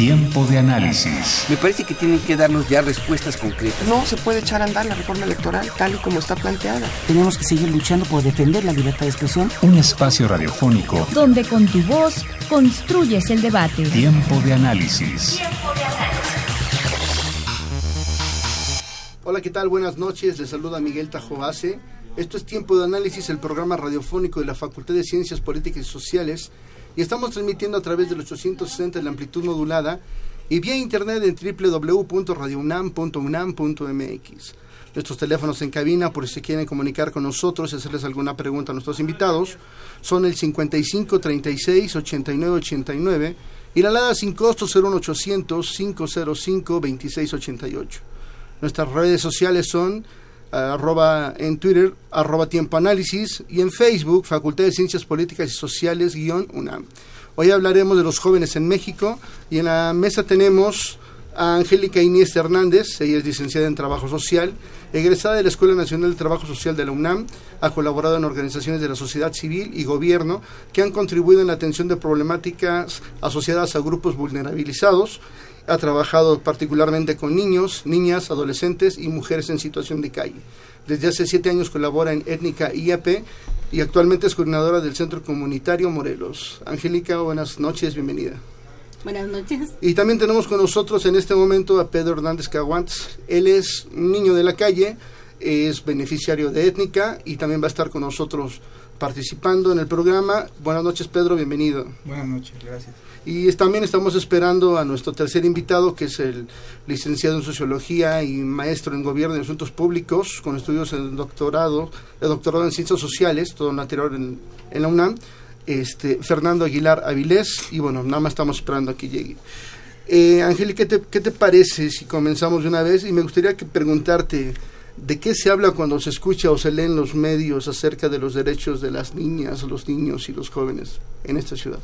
Tiempo de análisis. Me parece que tienen que darnos ya respuestas concretas. No se puede echar a andar la reforma electoral tal y como está planteada. Tenemos que seguir luchando por defender la libertad de expresión. Un espacio radiofónico donde con tu voz construyes el debate. Tiempo de análisis. Hola, ¿qué tal? Buenas noches. Les saluda Miguel Tajobase. Esto es Tiempo de Análisis, el programa radiofónico de la Facultad de Ciencias Políticas y Sociales y estamos transmitiendo a través del 860 de la amplitud modulada y vía internet en www.radiounam.unam.mx. Nuestros teléfonos en cabina, por si quieren comunicar con nosotros y hacerles alguna pregunta a nuestros invitados, son el 55 36 89 89 y la alada sin costo 01800 505 26 88. Nuestras redes sociales son arroba en Twitter, arroba Tiempo Análisis, y en Facebook, Facultad de Ciencias Políticas y Sociales, guion UNAM. Hoy hablaremos de los jóvenes en México, y en la mesa tenemos a Angélica Inés Hernández, ella es licenciada en Trabajo Social, egresada de la Escuela Nacional de Trabajo Social de la UNAM, ha colaborado en organizaciones de la sociedad civil y gobierno que han contribuido en la atención de problemáticas asociadas a grupos vulnerabilizados, ha trabajado particularmente con niños, niñas, adolescentes y mujeres en situación de calle. Desde hace siete años colabora en Étnica IAP y actualmente es coordinadora del Centro Comunitario Morelos. Angélica, buenas noches, bienvenida. Buenas noches. Y también tenemos con nosotros en este momento a Pedro Hernández Caguantz. Él es un niño de la calle, es beneficiario de Étnica y también va a estar con nosotros participando en el programa. Buenas noches, Pedro, bienvenido. Buenas noches, gracias. Y también estamos esperando a nuestro tercer invitado, que es el licenciado en Sociología y maestro en Gobierno y Asuntos Públicos, con estudios en doctorado, de doctorado en Ciencias Sociales, todo anterior en, la UNAM, este, Fernando Aguilar Avilés, y bueno, nada más estamos esperando a que llegue. Eh, Angélica, ¿qué te, ¿qué te parece si comenzamos de una vez? Y me gustaría que preguntarte, ¿De qué se habla cuando se escucha o se lee en los medios acerca de los derechos de las niñas, los niños y los jóvenes en esta ciudad?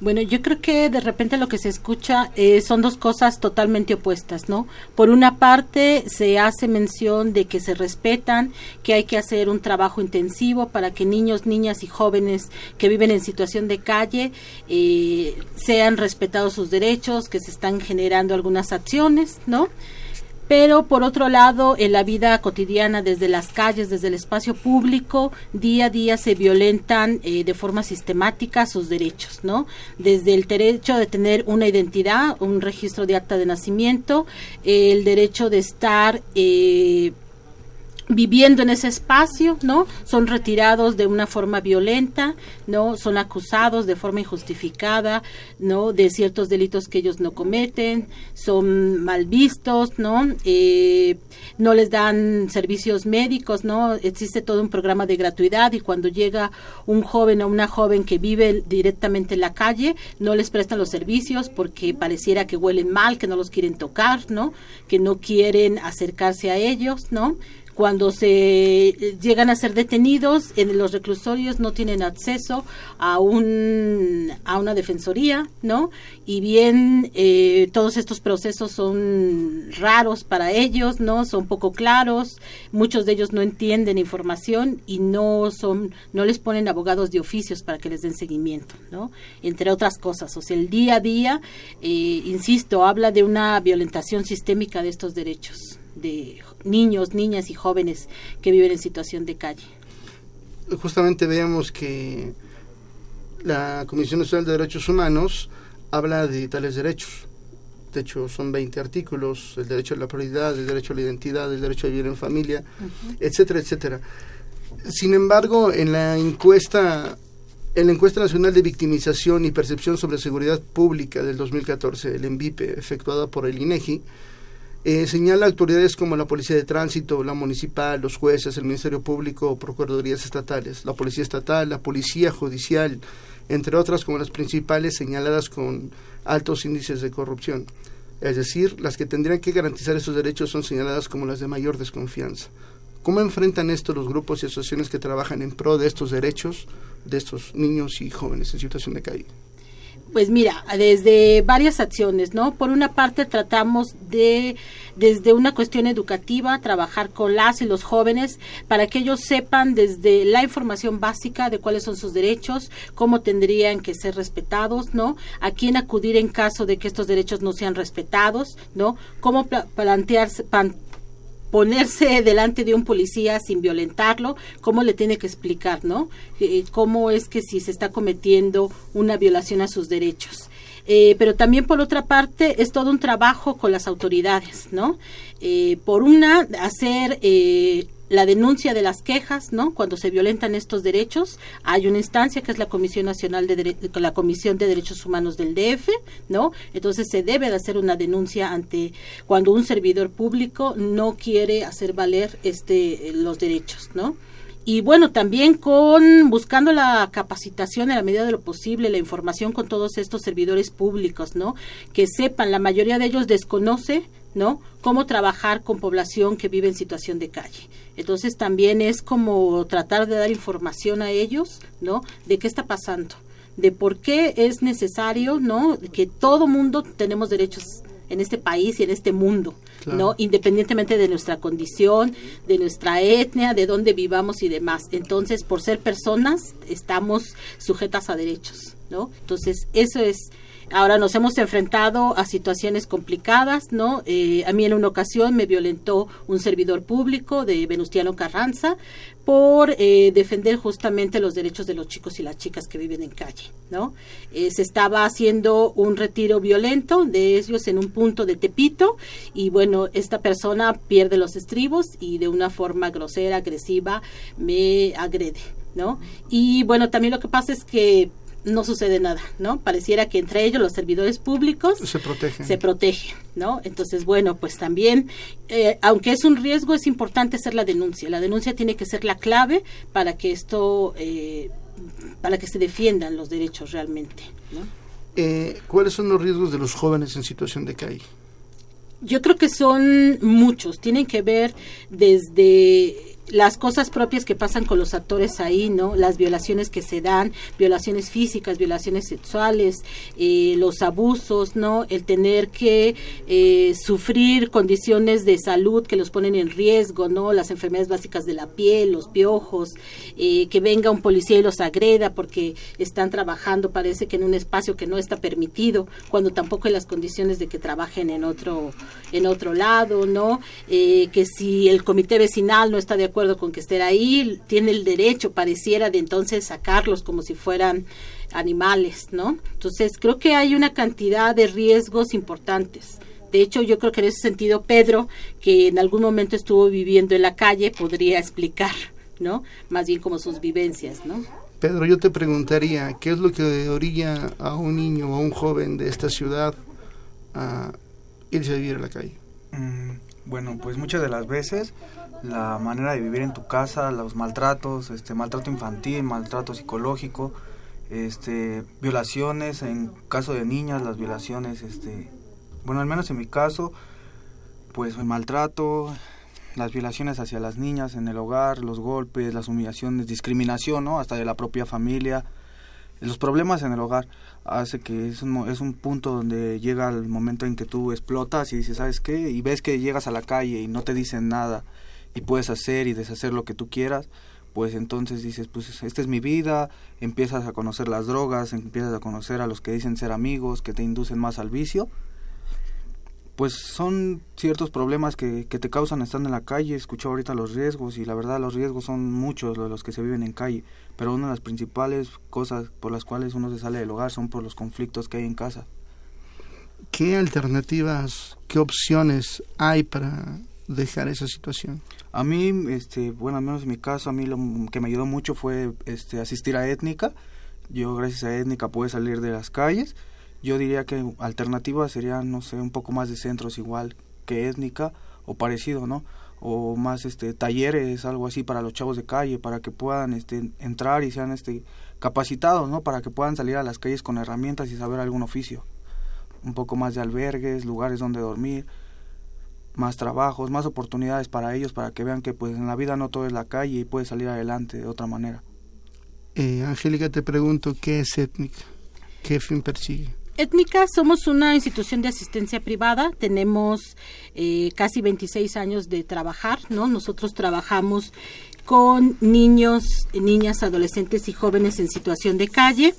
Bueno, yo creo que de repente lo que se escucha eh, son dos cosas totalmente opuestas, ¿no? Por una parte, se hace mención de que se respetan, que hay que hacer un trabajo intensivo para que niños, niñas y jóvenes que viven en situación de calle eh, sean respetados sus derechos, que se están generando algunas acciones, ¿no? Pero por otro lado, en la vida cotidiana, desde las calles, desde el espacio público, día a día se violentan eh, de forma sistemática sus derechos, ¿no? Desde el derecho de tener una identidad, un registro de acta de nacimiento, el derecho de estar eh, viviendo en ese espacio, ¿no? Son retirados de una forma violenta, ¿no? Son acusados de forma injustificada, ¿no? De ciertos delitos que ellos no cometen, son mal vistos, ¿no? Eh, no les dan servicios médicos, ¿no? Existe todo un programa de gratuidad y cuando llega un joven o una joven que vive directamente en la calle, no les prestan los servicios porque pareciera que huelen mal, que no los quieren tocar, ¿no? Que no quieren acercarse a ellos, ¿no? Cuando se eh, llegan a ser detenidos en los reclusorios no tienen acceso a un a una defensoría no y bien eh, todos estos procesos son raros para ellos no son poco claros muchos de ellos no entienden información y no son no les ponen abogados de oficios para que les den seguimiento no entre otras cosas o sea el día a día eh, insisto habla de una violentación sistémica de estos derechos de niños, niñas y jóvenes que viven en situación de calle. Justamente veamos que la Comisión Nacional de Derechos Humanos habla de tales derechos. De hecho, son 20 artículos, el derecho a la prioridad, el derecho a la identidad, el derecho a vivir en familia, etcétera, etcétera. Sin embargo, en la encuesta en la encuesta nacional de victimización y percepción sobre seguridad pública del 2014, el ENVIPE, efectuada por el INEGI, eh, señala autoridades como la Policía de Tránsito, la Municipal, los jueces, el Ministerio Público Procuradurías Estatales, la Policía Estatal, la Policía Judicial, entre otras como las principales señaladas con altos índices de corrupción. Es decir, las que tendrían que garantizar esos derechos son señaladas como las de mayor desconfianza. ¿Cómo enfrentan esto los grupos y asociaciones que trabajan en pro de estos derechos de estos niños y jóvenes en situación de calle? Pues mira, desde varias acciones, ¿no? Por una parte tratamos de, desde una cuestión educativa, trabajar con las y los jóvenes para que ellos sepan desde la información básica de cuáles son sus derechos, cómo tendrían que ser respetados, ¿no? A quién acudir en caso de que estos derechos no sean respetados, ¿no? Cómo plantearse, ponerse delante de un policía sin violentarlo, cómo le tiene que explicar, ¿no? Eh, cómo es que si se está cometiendo una violación a sus derechos. Eh, pero también por otra parte es todo un trabajo con las autoridades, ¿no? Eh, por una, hacer la denuncia de las quejas, ¿no? Cuando se violentan estos derechos, hay una instancia que es la Comisión Nacional de la Comisión de Derechos Humanos del DF, ¿no? Entonces se debe de hacer una denuncia ante cuando un servidor público no quiere hacer valer este los derechos, ¿no? y bueno, también con buscando la capacitación en la medida de lo posible, la información con todos estos servidores públicos, ¿no? Que sepan, la mayoría de ellos desconoce, ¿no? Cómo trabajar con población que vive en situación de calle. Entonces también es como tratar de dar información a ellos, ¿no? De qué está pasando, de por qué es necesario, ¿no? Que todo mundo tenemos derechos en este país y en este mundo, ¿no? Independientemente de nuestra condición, de nuestra etnia, de dónde vivamos y demás. Entonces, por ser personas, estamos sujetas a derechos, ¿no? Entonces, eso es Ahora nos hemos enfrentado a situaciones complicadas, ¿no? Eh, a mí en una ocasión me violentó un servidor público de Venustiano Carranza por eh, defender justamente los derechos de los chicos y las chicas que viven en calle, ¿no? Eh, se estaba haciendo un retiro violento de ellos en un punto de Tepito y bueno, esta persona pierde los estribos y de una forma grosera, agresiva, me agrede, ¿no? Y bueno, también lo que pasa es que no sucede nada, ¿no? Pareciera que entre ellos los servidores públicos se protegen. Se protegen, ¿no? Entonces, bueno, pues también, eh, aunque es un riesgo, es importante hacer la denuncia. La denuncia tiene que ser la clave para que esto, eh, para que se defiendan los derechos realmente, ¿no? Eh, ¿Cuáles son los riesgos de los jóvenes en situación de calle? Yo creo que son muchos. Tienen que ver desde las cosas propias que pasan con los actores ahí, ¿no? Las violaciones que se dan, violaciones físicas, violaciones sexuales, eh, los abusos, ¿no? El tener que eh, sufrir condiciones de salud que los ponen en riesgo, ¿no? Las enfermedades básicas de la piel, los piojos, eh, que venga un policía y los agreda porque están trabajando, parece que en un espacio que no está permitido, cuando tampoco hay las condiciones de que trabajen en otro, en otro lado, ¿no? que si el comité vecinal no está de con que esté ahí, tiene el derecho, pareciera, de entonces sacarlos como si fueran animales, ¿no? Entonces, creo que hay una cantidad de riesgos importantes. De hecho, yo creo que en ese sentido, Pedro, que en algún momento estuvo viviendo en la calle, podría explicar, ¿no? Más bien como sus vivencias, ¿no? Pedro, yo te preguntaría, ¿qué es lo que orilla a un niño o a un joven de esta ciudad a irse a vivir a la calle? Mm, bueno, pues muchas de las veces la manera de vivir en tu casa, los maltratos, este maltrato infantil, maltrato psicológico, este violaciones en caso de niñas, las violaciones este bueno, al menos en mi caso pues el maltrato, las violaciones hacia las niñas en el hogar, los golpes, las humillaciones, discriminación, ¿no? hasta de la propia familia, los problemas en el hogar hace que es un, es un punto donde llega el momento en que tú explotas y dices, ¿sabes qué? Y ves que llegas a la calle y no te dicen nada y puedes hacer y deshacer lo que tú quieras, pues entonces dices, pues esta es mi vida, empiezas a conocer las drogas, empiezas a conocer a los que dicen ser amigos, que te inducen más al vicio, pues son ciertos problemas que, que te causan estando en la calle, escucho ahorita los riesgos y la verdad los riesgos son muchos los que se viven en calle, pero una de las principales cosas por las cuales uno se sale del hogar son por los conflictos que hay en casa. ¿Qué alternativas, qué opciones hay para dejar esa situación? A mí, este, bueno, al menos en mi caso, a mí lo que me ayudó mucho fue este, asistir a étnica. Yo gracias a étnica pude salir de las calles. Yo diría que alternativa sería, no sé, un poco más de centros igual que étnica o parecido, ¿no? O más este talleres, algo así para los chavos de calle, para que puedan este, entrar y sean este capacitados, ¿no? Para que puedan salir a las calles con herramientas y saber algún oficio. Un poco más de albergues, lugares donde dormir, más trabajos, más oportunidades para ellos, para que vean que pues en la vida no todo es la calle y puede salir adelante de otra manera. Eh, Angélica, te pregunto, ¿qué es étnica? qué fin persigue? Étnica, somos una institución de asistencia privada, tenemos eh, casi 26 años de trabajar, ¿no? Nosotros trabajamos con niños, niñas, adolescentes y jóvenes en situación de calle.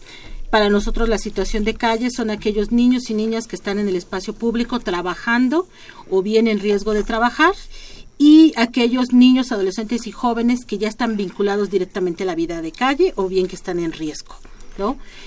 Para nosotros la situación de calle son aquellos niños y niñas que están en el espacio público trabajando o bien en riesgo de trabajar y aquellos niños, adolescentes y jóvenes que ya están vinculados directamente a la vida de calle o bien que están en riesgo.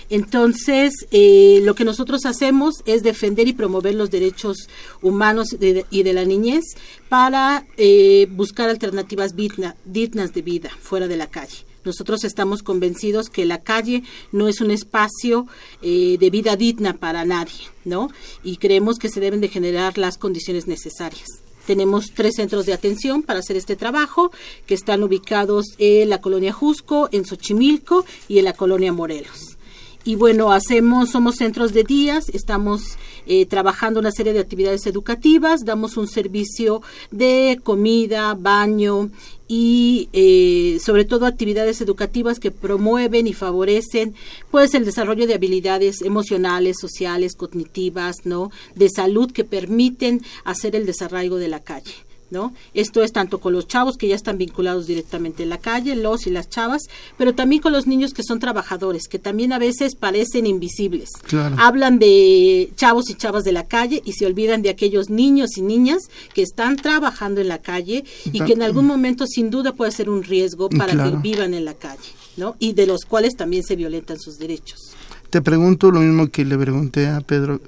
Entonces, eh, lo que nosotros hacemos es defender y promover los derechos humanos y de la niñez para eh, buscar alternativas dignas de vida fuera de la calle. Nosotros estamos convencidos que la calle no es un espacio eh, de vida digna para nadie, ¿no? Y creemos que se deben de generar las condiciones necesarias. Tenemos tres centros de atención para hacer este trabajo que están ubicados en la colonia Jusco, en Xochimilco y en la colonia Morelos. Y bueno, hacemos, somos centros de días, estamos eh, trabajando una serie de actividades educativas, damos un servicio de comida, baño y eh, sobre todo actividades educativas que promueven y favorecen pues el desarrollo de habilidades emocionales, sociales, cognitivas, ¿no? de salud que permiten hacer el desarrollo de la calle. ¿No? Esto es tanto con los chavos que ya están vinculados directamente en la calle, los y las chavas, pero también con los niños que son trabajadores, que también a veces parecen invisibles. Hablan de chavos y chavas de la calle y se olvidan de aquellos niños y niñas que están trabajando en la calle y que en algún momento sin duda puede ser un riesgo para que vivan en la calle, ¿no? Y de los cuales también se violentan sus derechos. Te pregunto lo mismo que le pregunté a Pedro,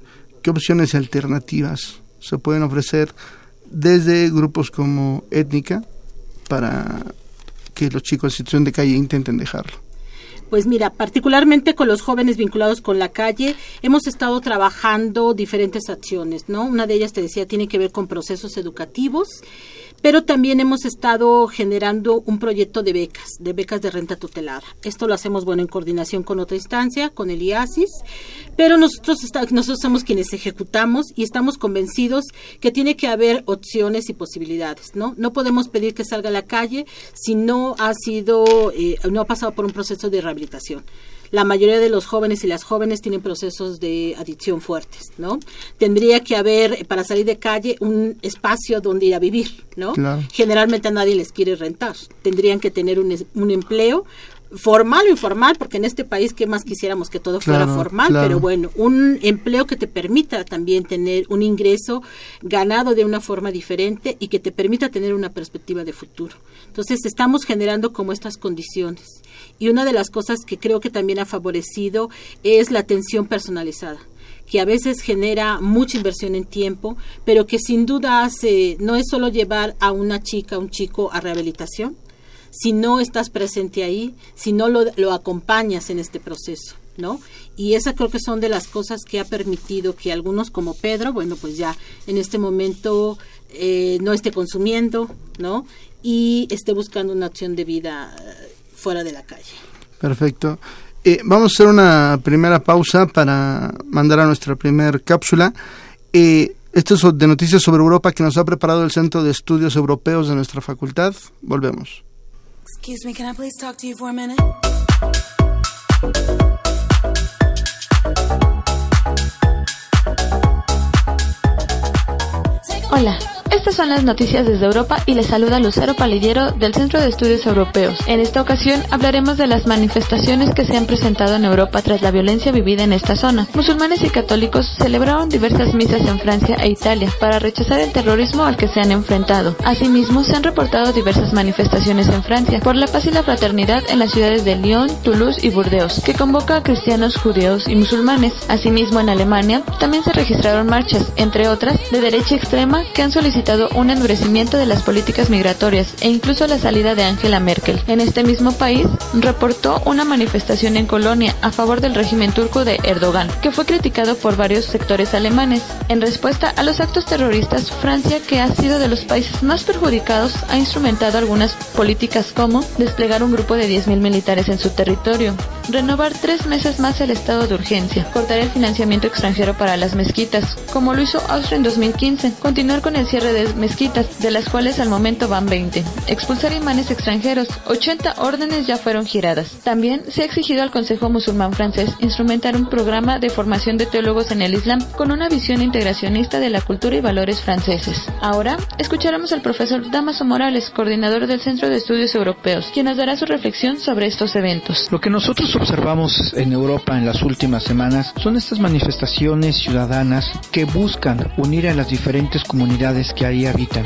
¿qué opciones alternativas se pueden ofrecer desde grupos como étnica para que los chicos en situación de calle intenten dejarlo? Pues mira, particularmente con los jóvenes vinculados con la calle, hemos estado trabajando diferentes acciones, ¿no? Una de ellas, te decía, tiene que ver con procesos educativos pero también hemos estado generando un proyecto de becas, de becas de renta tutelada. Esto lo hacemos, bueno, en coordinación con otra instancia, con el IASIS, pero nosotros, nosotros somos quienes ejecutamos y estamos convencidos que tiene que haber opciones y posibilidades, ¿no? No podemos pedir que salga a la calle si no ha sido, eh, no ha pasado por un proceso de rehabilitación la mayoría de los jóvenes y las jóvenes tienen procesos de adicción fuertes, ¿no? Tendría que haber, para salir de calle, un espacio donde ir a vivir, ¿no? Generalmente a nadie les quiere rentar. Tendrían que tener un, un empleo, formal o informal, porque en este país que más quisiéramos que todo fuera formal, pero bueno, un empleo que te permita también tener un ingreso ganado de una forma diferente y que te permita tener una perspectiva de futuro. Entonces estamos generando como estas condiciones. Y una de las cosas que creo que también ha favorecido es la atención personalizada que a veces genera mucha inversión en tiempo, pero que sin duda hace, no es solo llevar a una chica, un chico a rehabilitación, si no estás presente ahí, si no lo, lo acompañas en este proceso. ¿no? Y esas creo que son de las cosas que ha permitido que algunos como Pedro, bueno, pues ya en este momento eh, no esté consumiendo, ¿no? Y esté buscando una opción de vida eh, fuera de la calle. Perfecto. Eh, vamos a hacer una primera pausa para mandar a nuestra primera cápsula. esto es de noticias sobre Europa que nos ha preparado el Centro de Estudios Europeos de nuestra facultad. Volvemos. Excuse me, can I please talk to you for a minute? Hola. Estas son las noticias desde Europa y les saluda Lucero Palillero del Centro de Estudios Europeos. En esta ocasión hablaremos de las manifestaciones que se han presentado en Europa tras la violencia vivida en esta zona. Musulmanes y católicos celebraron diversas misas en Francia e Italia para rechazar el terrorismo al que se han enfrentado. Asimismo, se han reportado diversas manifestaciones en Francia por la paz y la fraternidad en las ciudades de Lyon, Toulouse y Burdeos, que convoca a cristianos, judíos y musulmanes. Asimismo, en Alemania también se registraron marchas, entre otras, de derecha extrema que han solicitado un endurecimiento de las políticas migratorias e incluso la salida de Angela Merkel. En este mismo país, reportó una manifestación en Colonia a favor del régimen turco de Erdogan, que fue criticado por varios sectores alemanes. En respuesta a los actos terroristas, Francia, que ha sido de los países más perjudicados, ha instrumentado algunas políticas como desplegar un grupo de 10.000 militares en su territorio, renovar tres meses más el estado de urgencia, cortar el financiamiento extranjero para las mezquitas, como lo hizo Austria en 2015, continuar con el cierre de mezquitas, de las cuales al momento van 20, expulsar imanes extranjeros, 80 órdenes ya fueron giradas. También se ha exigido al Consejo Musulmán francés instrumentar un programa de formación de teólogos en el Islam con una visión integracionista de la cultura y valores franceses. Ahora escucharemos al profesor Damaso Morales, coordinador del Centro de Estudios Europeos, quien nos dará su reflexión sobre estos eventos. Lo que nosotros observamos en Europa en las últimas semanas son estas manifestaciones ciudadanas que buscan unir a las diferentes comunidades que ahí habitan.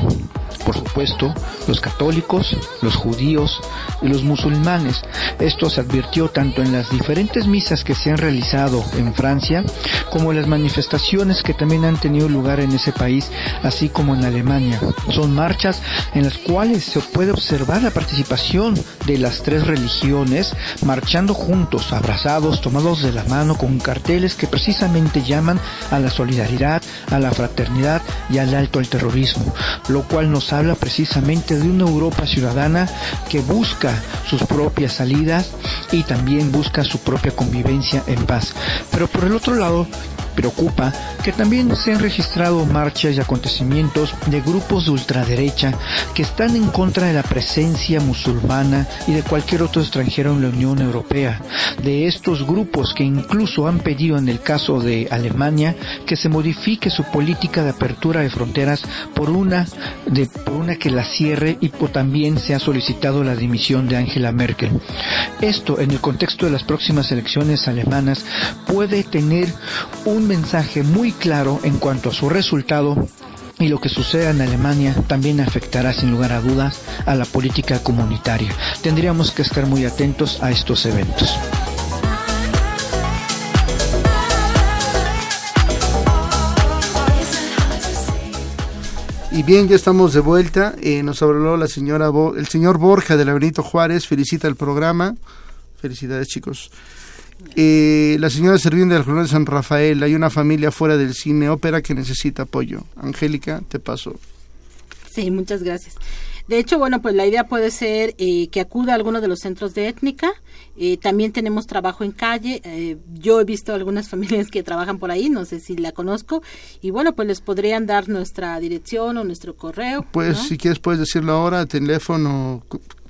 Por supuesto, los católicos, los judíos y los musulmanes. Esto se advirtió tanto en las diferentes misas que se han realizado en Francia como en las manifestaciones que también han tenido lugar en ese país, así como en Alemania. Son marchas en las cuales se puede observar la participación de las tres religiones marchando juntos, abrazados, tomados de la mano con carteles que precisamente llaman a la solidaridad, a la fraternidad y al alto al terrorismo, lo cual nos habla precisamente de una Europa ciudadana que busca sus propias salidas y también busca su propia convivencia en paz. Pero por el otro lado, preocupa que también se han registrado marchas y acontecimientos de grupos de ultraderecha que están en contra de la presencia musulmana y de cualquier otro extranjero en la Unión Europea. De estos grupos que incluso han pedido en el caso de Alemania que se modifique su política de apertura de fronteras por una de por una que la cierre y por también se ha solicitado la dimisión de Angela Merkel. Esto en el contexto de las próximas elecciones alemanas puede tener un mensaje muy claro en cuanto a su resultado y lo que suceda en Alemania también afectará sin lugar a dudas a la política comunitaria. Tendríamos que estar muy atentos a estos eventos. Y bien, ya estamos de vuelta. Eh, nos habló la señora el señor Borja de la Benito Juárez. Felicita el programa. Felicidades, chicos. Eh, la señora Servín del Jornal de San Rafael, hay una familia fuera del cine ópera que necesita apoyo. Angélica, te paso. Sí, muchas gracias. De hecho, bueno, pues la idea puede ser eh, que acuda a alguno de los centros de étnica. Eh, también tenemos trabajo en calle. Eh, yo he visto algunas familias que trabajan por ahí, no sé si la conozco. Y bueno, pues les podrían dar nuestra dirección o nuestro correo. Pues si quieres puedes decirlo ahora, teléfono,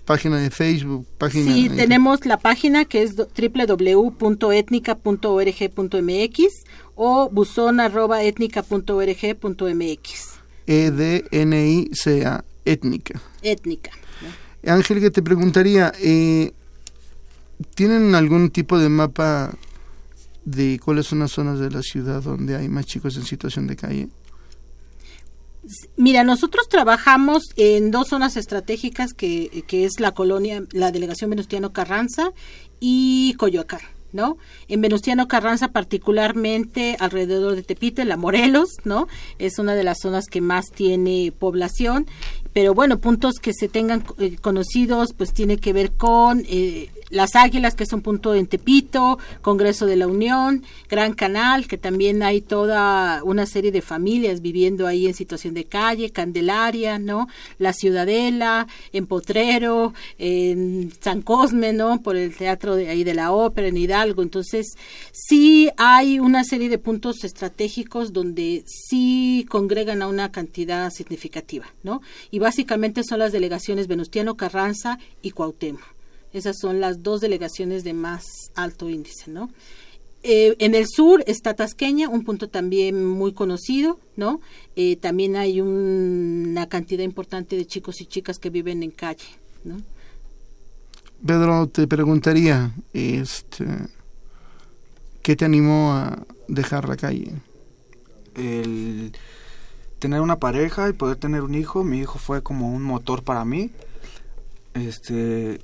página de Facebook, página Sí, tenemos la página que es www.etnica.org.mx o buzón.etnica.org.mx. E D N I C A étnica. Étnica. Ángel, que te preguntaría, eh, ¿tienen algún tipo de mapa de cuáles son las zonas de la ciudad donde hay más chicos en situación de calle? Mira, nosotros trabajamos en dos zonas estratégicas que, que es la colonia, la delegación Venustiano Carranza y Coyoacán. ¿no? En Venustiano Carranza particularmente alrededor de Tepito, la Morelos, ¿no? Es una de las zonas que más tiene población, pero bueno, puntos que se tengan eh, conocidos, pues tiene que ver con eh, las Águilas, que es un punto en Tepito, Congreso de la Unión, Gran Canal, que también hay toda una serie de familias viviendo ahí en situación de calle, Candelaria, ¿no? La Ciudadela, en Potrero, en San Cosme, ¿no? Por el teatro de ahí de la ópera, en Hidalgo. Entonces, sí hay una serie de puntos estratégicos donde sí congregan a una cantidad significativa, ¿no? Y básicamente son las delegaciones Venustiano Carranza y Cuauhtémoc. Esas son las dos delegaciones de más alto índice, ¿no? Eh, en el sur está Tasqueña, un punto también muy conocido, ¿no? Eh, también hay una cantidad importante de chicos y chicas que viven en calle, ¿no? Pedro, te preguntaría, este, ¿qué te animó a dejar la calle? El tener una pareja y poder tener un hijo, mi hijo fue como un motor para mí. Este,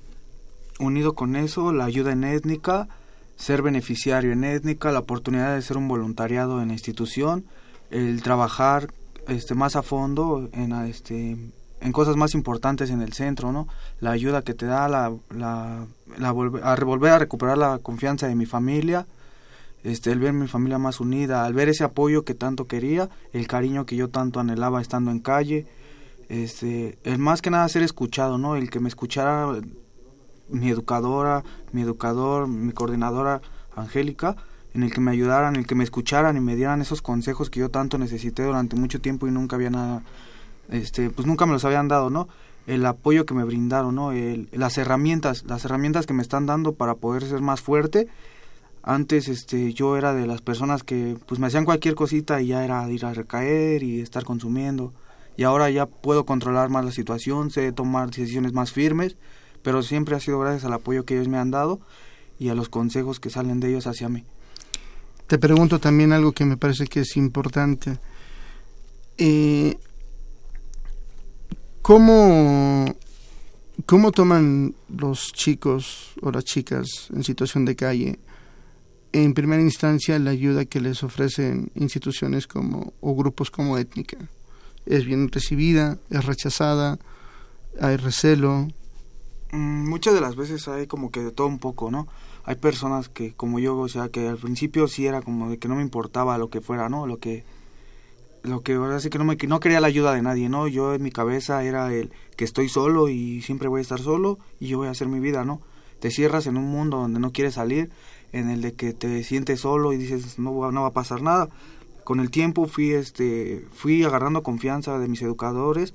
unido con eso, la ayuda en étnica, ser beneficiario en étnica, la oportunidad de ser un voluntariado en la institución, el trabajar este más a fondo en este en cosas más importantes en el centro, ¿no? La ayuda que te da la, la, la a volver a recuperar la confianza de mi familia, este, el ver mi familia más unida, al ver ese apoyo que tanto quería, el cariño que yo tanto anhelaba estando en calle, este, el más que nada ser escuchado, ¿no? El que me escuchara mi educadora, mi educador, mi coordinadora Angélica, en el que me ayudaran, en el que me escucharan y me dieran esos consejos que yo tanto necesité durante mucho tiempo y nunca había nada, este, pues nunca me los habían dado, ¿no? El apoyo que me brindaron, ¿no? Las herramientas, las herramientas que me están dando para poder ser más fuerte. Antes, este, yo era de las personas que, pues me hacían cualquier cosita y ya era ir a recaer y estar consumiendo. Y ahora ya puedo controlar más la situación, sé tomar decisiones más firmes, pero siempre ha sido gracias al apoyo que ellos me han dado y a los consejos que salen de ellos hacia mí. Te pregunto también algo que me parece que es importante. Eh, ¿cómo, ¿Cómo toman los chicos o las chicas en situación de calle, en primera instancia, la ayuda que les ofrecen instituciones como o grupos como étnica? ¿Es bien recibida? ¿Es rechazada? ¿Hay recelo? Mm, muchas de las veces hay como que de todo un poco, ¿no? hay personas que como yo, o sea, que al principio sí era como de que no me importaba lo que fuera, ¿no? Lo que lo que ahora sí que no me no quería la ayuda de nadie, ¿no? Yo en mi cabeza era el que estoy solo y siempre voy a estar solo y yo voy a hacer mi vida, ¿no? Te cierras en un mundo donde no quieres salir, en el de que te sientes solo y dices no, no va a pasar nada. Con el tiempo fui este fui agarrando confianza de mis educadores,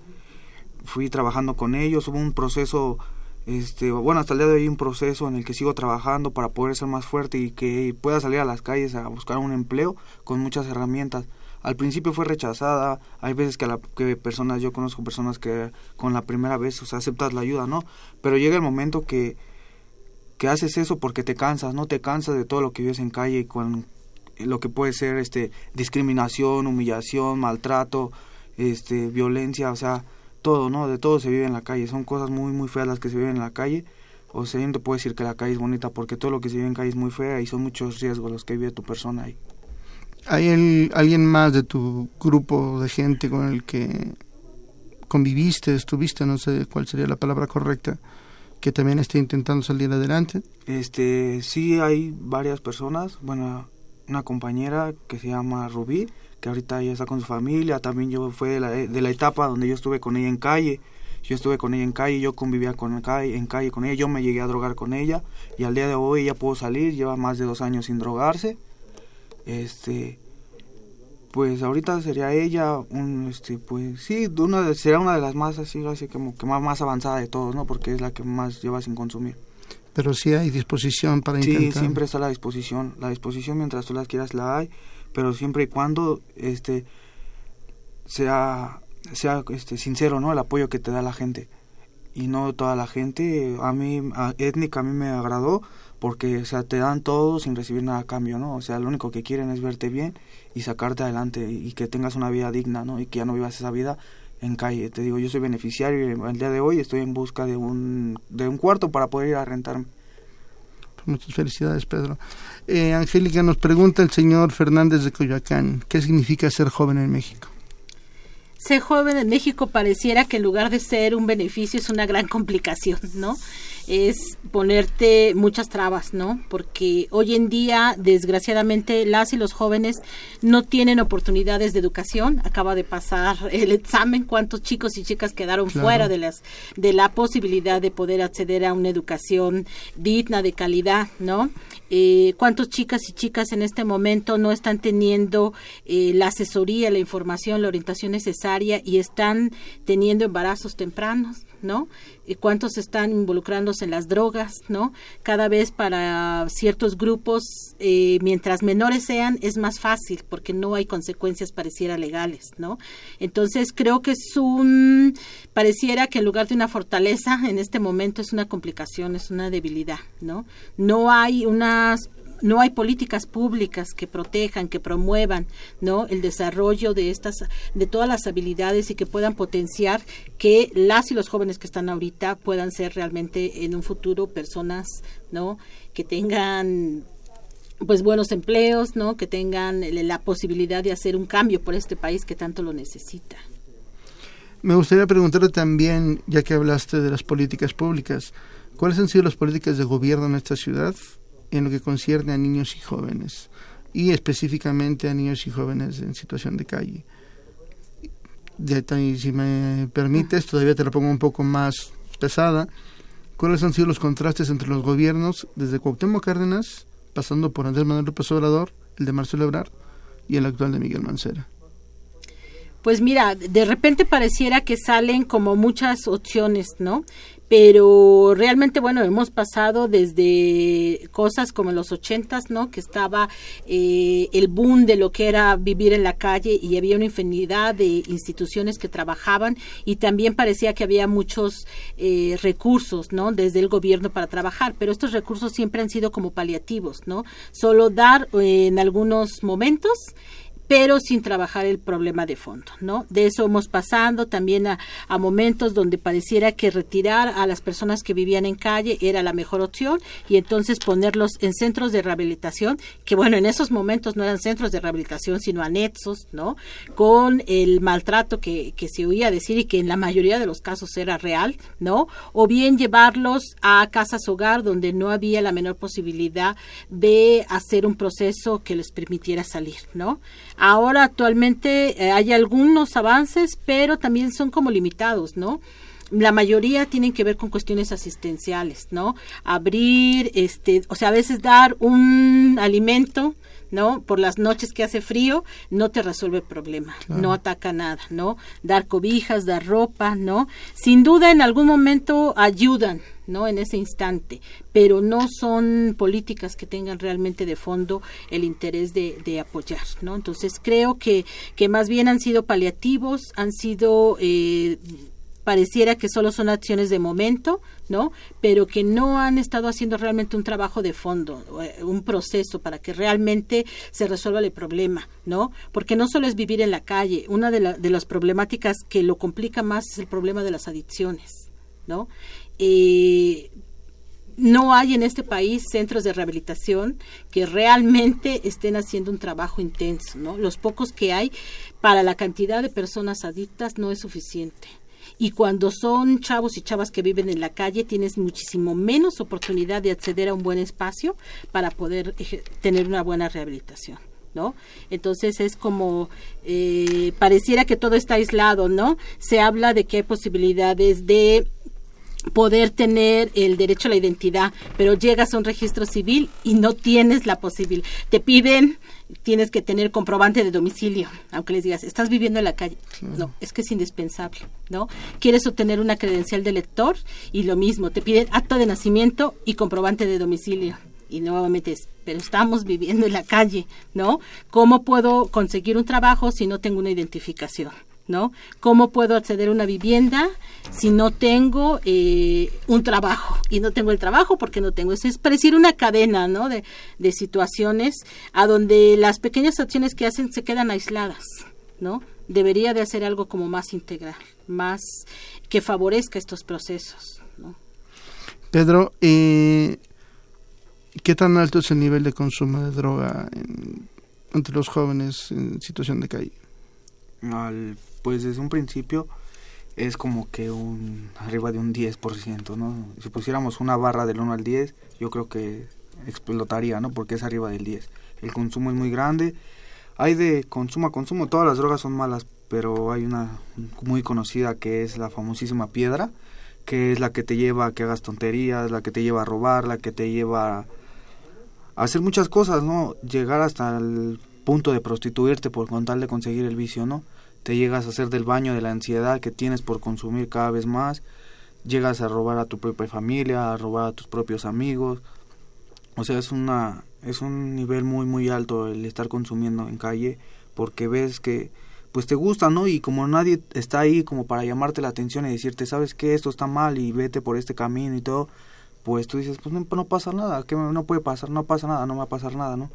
fui trabajando con ellos, hubo un proceso este bueno hasta el día de hoy hay un proceso en el que sigo trabajando para poder ser más fuerte y que pueda salir a las calles a buscar un empleo con muchas herramientas. Al principio fue rechazada hay veces que, la, que personas yo conozco personas que con la primera vez o sea aceptas la ayuda no pero llega el momento que que haces eso porque te cansas no te cansas de todo lo que vives en calle y con lo que puede ser este discriminación humillación maltrato este violencia o sea todo, ¿no? De todo se vive en la calle. Son cosas muy, muy feas las que se viven en la calle. O sea, no te puedo decir que la calle es bonita porque todo lo que se vive en calle es muy fea y son muchos riesgos los que vive tu persona ahí. ¿Hay alguien más de tu grupo de gente con el que conviviste, estuviste, no sé cuál sería la palabra correcta, que también esté intentando salir adelante? Este, sí hay varias personas. Bueno, una compañera que se llama Rubí, que ahorita ella está con su familia, también yo fue de la, de la etapa donde yo estuve con ella en calle, yo estuve con ella en calle, yo convivía con calle, en calle con ella, yo me llegué a drogar con ella y al día de hoy ella pudo salir, lleva más de dos años sin drogarse, este, pues ahorita sería ella, un, este, pues sí, una de, será una de las más así, así como que más, más avanzada de todos, ¿no? Porque es la que más lleva sin consumir. Pero sí hay disposición para intentar. Sí, siempre está la disposición, la disposición mientras tú las quieras la hay pero siempre y cuando este sea sea este sincero no el apoyo que te da la gente. Y no toda la gente a mí étnica a mí me agradó porque sea te dan todo sin recibir nada a cambio no o sea lo único que quieren es verte bien y sacarte adelante y que tengas una vida digna no y que ya no vivas esa vida en calle. Te digo yo soy beneficiario y el día de hoy estoy en busca de un de un cuarto para poder ir a rentarme Muchas felicidades, Pedro. Eh, Angélica, nos pregunta el señor Fernández de Coyoacán, ¿qué significa ser joven en México? Ser joven en México pareciera que en lugar de ser un beneficio es una gran complicación, ¿no? es ponerte muchas trabas, ¿no? Porque hoy en día, desgraciadamente, las y los jóvenes no tienen oportunidades de educación. Acaba de pasar el examen, cuántos chicos y chicas quedaron fuera de las de la posibilidad de poder acceder a una educación digna de calidad, ¿no? Eh, cuántos chicas y chicas en este momento no están teniendo eh, la asesoría, la información, la orientación necesaria y están teniendo embarazos tempranos, ¿no? cuántos están involucrándose en las drogas, ¿no? Cada vez para ciertos grupos, eh, mientras menores sean, es más fácil porque no hay consecuencias pareciera legales, ¿no? Entonces creo que es un, pareciera que en lugar de una fortaleza, en este momento es una complicación, es una debilidad, ¿no? No hay unas no hay políticas públicas que protejan, que promuevan, ¿no? el desarrollo de estas de todas las habilidades y que puedan potenciar que las y los jóvenes que están ahorita puedan ser realmente en un futuro personas, ¿no? que tengan pues buenos empleos, ¿no? Que tengan la posibilidad de hacer un cambio por este país que tanto lo necesita. Me gustaría preguntarle también, ya que hablaste de las políticas públicas, ¿cuáles han sido las políticas de gobierno en esta ciudad en lo que concierne a niños y jóvenes y específicamente a niños y jóvenes en situación de calle. si me permites, todavía te la pongo un poco más pesada. ¿Cuáles han sido los contrastes entre los gobiernos desde Cuauhtémoc Cárdenas, pasando por Andrés Manuel López Obrador, el de Marcelo Ebrard y el actual de Miguel Mancera? Pues mira, de repente pareciera que salen como muchas opciones, ¿no? Pero realmente bueno hemos pasado desde cosas como en los ochentas no que estaba eh, el boom de lo que era vivir en la calle y había una infinidad de instituciones que trabajaban y también parecía que había muchos eh, recursos no desde el gobierno para trabajar pero estos recursos siempre han sido como paliativos no solo dar eh, en algunos momentos pero sin trabajar el problema de fondo, ¿no? De eso hemos pasado también a, a, momentos donde pareciera que retirar a las personas que vivían en calle era la mejor opción y entonces ponerlos en centros de rehabilitación, que bueno, en esos momentos no eran centros de rehabilitación, sino anexos, ¿no? Con el maltrato que, que se oía decir y que en la mayoría de los casos era real, ¿no? O bien llevarlos a casas hogar donde no había la menor posibilidad de hacer un proceso que les permitiera salir, ¿no? Ahora actualmente eh, hay algunos avances, pero también son como limitados, ¿no? la mayoría tienen que ver con cuestiones asistenciales, ¿no? Abrir, este, o sea, a veces dar un alimento, ¿no? Por las noches que hace frío, no te resuelve el problema, no ataca nada, ¿no? Dar cobijas, dar ropa, ¿no? Sin duda en algún momento ayudan, ¿no? En ese instante, pero no son políticas que tengan realmente de fondo el interés de, de apoyar, ¿no? Entonces creo que, que más bien han sido paliativos, han sido... Eh, pareciera que solo son acciones de momento, ¿no? Pero que no han estado haciendo realmente un trabajo de fondo, eh, un proceso para que realmente se resuelva el problema, ¿no? Porque no solo es vivir en la calle, una de, de las problemáticas que lo complica más es el problema de las adicciones, ¿no? Eh, no hay en este país centros de rehabilitación que realmente estén haciendo un trabajo intenso, ¿no? Los pocos que hay para la cantidad de personas adictas no es suficiente y cuando son chavos y chavas que viven en la calle tienes muchísimo menos oportunidad de acceder a un buen espacio para poder tener una buena rehabilitación. ¿no? Entonces es como eh, pareciera que todo está aislado, ¿no? Se habla de que hay posibilidades de poder tener el derecho a la identidad, pero llegas a un registro civil y no tienes la posibilidad. Te piden tienes que tener comprobante de domicilio, aunque les digas, estás viviendo en la calle. No, es que es indispensable, ¿no? Quieres obtener una credencial de lector y lo mismo, te piden acta de nacimiento y comprobante de domicilio. Y nuevamente es, pero estamos viviendo en la calle, ¿no? ¿Cómo puedo conseguir un trabajo si no tengo una identificación? ¿No? ¿Cómo puedo acceder a una vivienda si no tengo eh, un trabajo? Y no tengo el trabajo porque no tengo. Es, es parecer una cadena, ¿no? De, de situaciones a donde las pequeñas acciones que hacen se quedan aisladas, ¿no? Debería de hacer algo como más integral, más que favorezca estos procesos, ¿no? Pedro, eh, ¿qué tan alto es el nivel de consumo de droga entre los jóvenes en situación de calle? Al pues desde un principio es como que un arriba de un 10%, ¿no? Si pusiéramos una barra del 1 al 10, yo creo que explotaría, ¿no? Porque es arriba del 10. El consumo es muy grande. Hay de consumo a consumo, todas las drogas son malas, pero hay una muy conocida que es la famosísima piedra, que es la que te lleva a que hagas tonterías, la que te lleva a robar, la que te lleva a hacer muchas cosas, ¿no? Llegar hasta el punto de prostituirte por con tal de conseguir el vicio, ¿no? Te llegas a hacer del baño de la ansiedad que tienes por consumir cada vez más, llegas a robar a tu propia familia, a robar a tus propios amigos. O sea, es una es un nivel muy muy alto el estar consumiendo en calle porque ves que pues te gusta, ¿no? Y como nadie está ahí como para llamarte la atención y decirte, "¿Sabes qué? Esto está mal y vete por este camino y todo." Pues tú dices, "Pues no, pasa nada, que no puede pasar, no pasa nada, no va a pasar nada, ¿no?"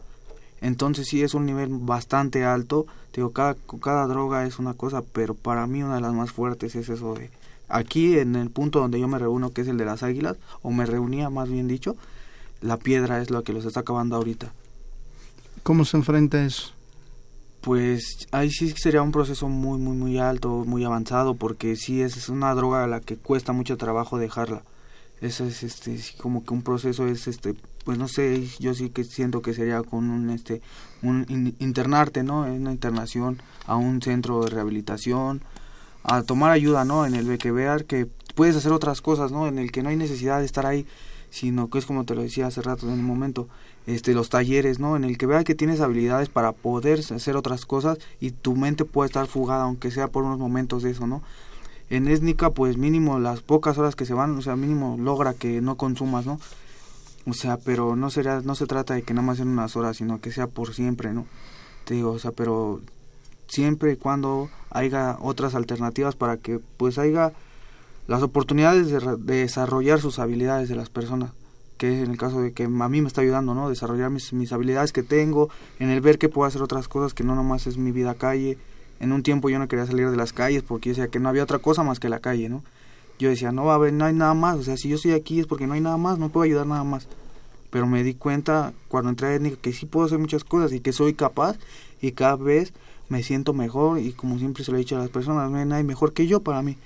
Entonces sí es un nivel bastante alto. Digo, cada, cada droga es una cosa, pero para mí una de las más fuertes es eso de... Aquí en el punto donde yo me reúno, que es el de las águilas, o me reunía más bien dicho, la piedra es lo que los está acabando ahorita. ¿Cómo se enfrenta eso? Pues ahí sí sería un proceso muy, muy, muy alto, muy avanzado, porque sí es, es una droga a la que cuesta mucho trabajo dejarla. Eso es este, como que un proceso es este pues no sé, yo sí que siento que sería con un este internarte, ¿no? En una internación a un centro de rehabilitación, a tomar ayuda, ¿no? En el BQBR que puedes hacer otras cosas, ¿no? En el que no hay necesidad de estar ahí, sino que es como te lo decía hace rato en un momento, este, los talleres, ¿no? En el que vea que tienes habilidades para poder hacer otras cosas y tu mente puede estar fugada, aunque sea por unos momentos de eso, ¿no? En étnica, pues mínimo las pocas horas que se van, o sea, mínimo logra que no consumas, ¿no? O sea, pero no será, no se trata de que nada más en unas horas, sino que sea por siempre, ¿no? Te digo, o sea, pero siempre y cuando haya otras alternativas para que pues haya las oportunidades de, desarrollar sus habilidades de las personas que es en el caso de que a mí me está ayudando, ¿no? Desarrollar mis, mis habilidades que tengo, en el ver que puedo hacer otras cosas que no nomás es mi vida calle. En un tiempo yo no quería salir de las calles porque decía que no había otra cosa más que la calle, ¿no? Yo decía, no va a haber, no hay nada más, o sea, si yo estoy aquí es porque no hay nada más, no puedo ayudar nada más. Pero me di cuenta cuando entré a étnica que sí puedo hacer muchas cosas y que soy capaz y cada vez me siento mejor y como siempre se lo he dicho a las personas, no hay nadie mejor que yo para mí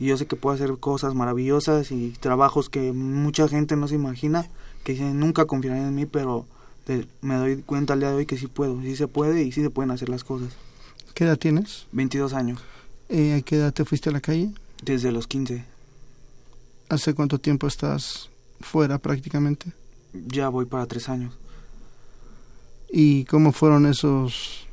y yo sé que puedo hacer cosas maravillosas y trabajos que mucha gente no se imagina, que nunca confiarán en mí, pero me doy cuenta al día de hoy que sí puedo, sí se puede y sí se pueden hacer las cosas. ¿Qué edad tienes? 22 años. Eh, ¿A qué edad te fuiste a la calle? Desde los 15. ¿Hace cuánto tiempo estás fuera prácticamente? Ya voy para tres años. ¿Y cómo fueron esos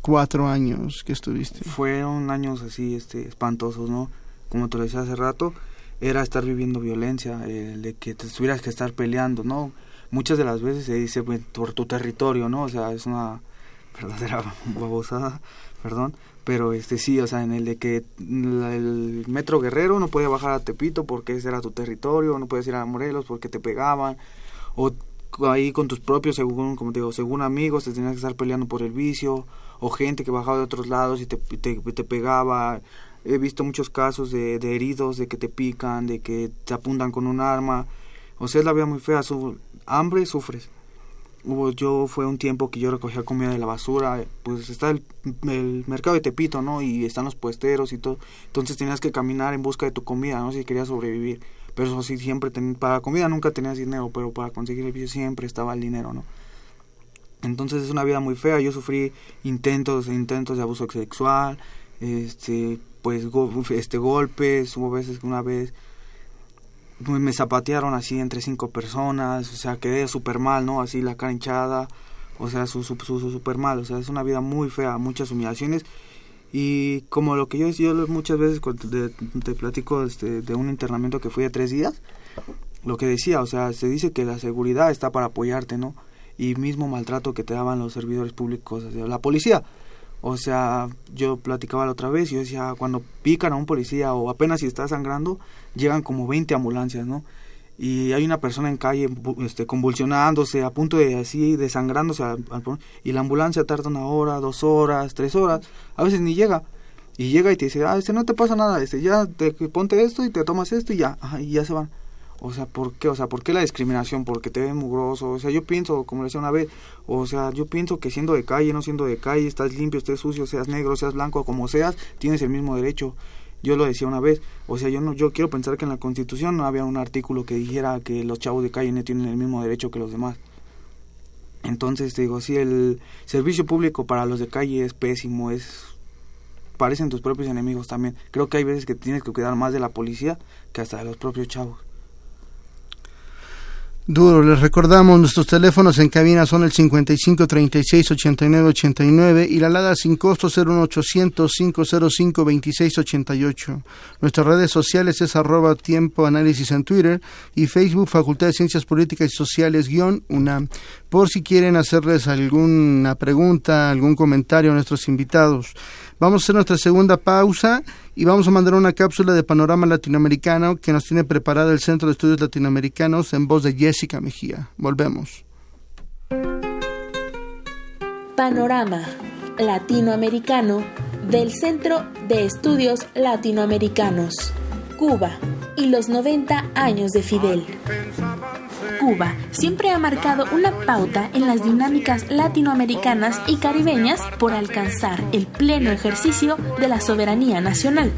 cuatro años que estuviste? Fueron años así, este, espantosos, ¿no? Como te lo decía hace rato, era estar viviendo violencia, el de que te tuvieras que estar peleando, ¿no? Muchas de las veces se dice pues, por tu territorio, ¿no? O sea, es una verdadera babosada, perdón, pero este sí, o sea, en el de que el metro guerrero no podía bajar a Tepito porque ese era tu territorio, no podías ir a Morelos porque te pegaban, o ahí con tus propios, según, como te digo, según amigos, te tenías que estar peleando por el vicio, o gente que bajaba de otros lados y te, te, pegaba. He visto muchos casos de, de, heridos, de que te pican, de que te apuntan con un arma. O sea, es la vida muy fea. Su, hambre sufres. Hubo, yo fue un tiempo que yo recogía comida de la basura, pues está el, mercado de Tepito, ¿no? Y están los puesteros y todo. Entonces tenías que caminar en busca de tu comida, ¿no? Si querías sobrevivir. Pero eso sí, siempre, ten, para comida nunca tenías dinero, pero para conseguir el vicio siempre estaba el dinero, ¿no? Entonces es una vida muy fea. Yo sufrí intentos, intentos de abuso sexual, este, pues este golpes, hubo veces una vez me zapatearon así entre cinco personas, o sea, quedé súper mal, ¿no? Así la cara hinchada, o sea, su, su, súper mal, o sea, es una vida muy fea, muchas humillaciones. Y como lo que yo decía muchas veces te, te platico este, de un internamiento que fui de tres días, lo que decía, o sea, se dice que la seguridad está para apoyarte, ¿no? y mismo maltrato que te daban los servidores públicos, la policía. O sea, yo platicaba la otra vez yo decía, cuando pican a un policía o apenas si está sangrando, llegan como 20 ambulancias, ¿no? Y hay una persona en calle este, convulsionándose, a punto de así, desangrándose, y la ambulancia tarda una hora, dos horas, tres horas, a veces ni llega. Y llega y te dice, ah, este no te pasa nada, este ya te ponte esto y te tomas esto y ya, y ya se van. O sea, ¿por qué? O sea, ¿por qué la discriminación? Porque te ven mugroso. O sea, yo pienso, como le decía una vez, o sea, yo pienso que siendo de calle, no siendo de calle, estás limpio, estés sucio, seas negro, seas blanco, como seas, tienes el mismo derecho. Yo lo decía una vez, o sea, yo no yo quiero pensar que en la Constitución no había un artículo que dijera que los chavos de calle no tienen el mismo derecho que los demás. Entonces, digo, si el servicio público para los de calle es pésimo, es parecen tus propios enemigos también. Creo que hay veces que tienes que cuidar más de la policía que hasta de los propios chavos. Duro, les recordamos, nuestros teléfonos en cabina son el 55 36 89 89 y la alada sin costo 01800 505 26 88. Nuestras redes sociales es arroba tiempo análisis en Twitter y Facebook Facultad de Ciencias Políticas y Sociales guion UNAM. Por si quieren hacerles alguna pregunta, algún comentario a nuestros invitados. Vamos a hacer nuestra segunda pausa y vamos a mandar una cápsula de panorama latinoamericano que nos tiene preparado el Centro de Estudios Latinoamericanos en voz de Jessica Mejía. Volvemos. Panorama latinoamericano del Centro de Estudios Latinoamericanos, Cuba y los 90 años de Fidel. Cuba siempre ha marcado una pauta en las dinámicas latinoamericanas y caribeñas por alcanzar el pleno ejercicio de la soberanía nacional.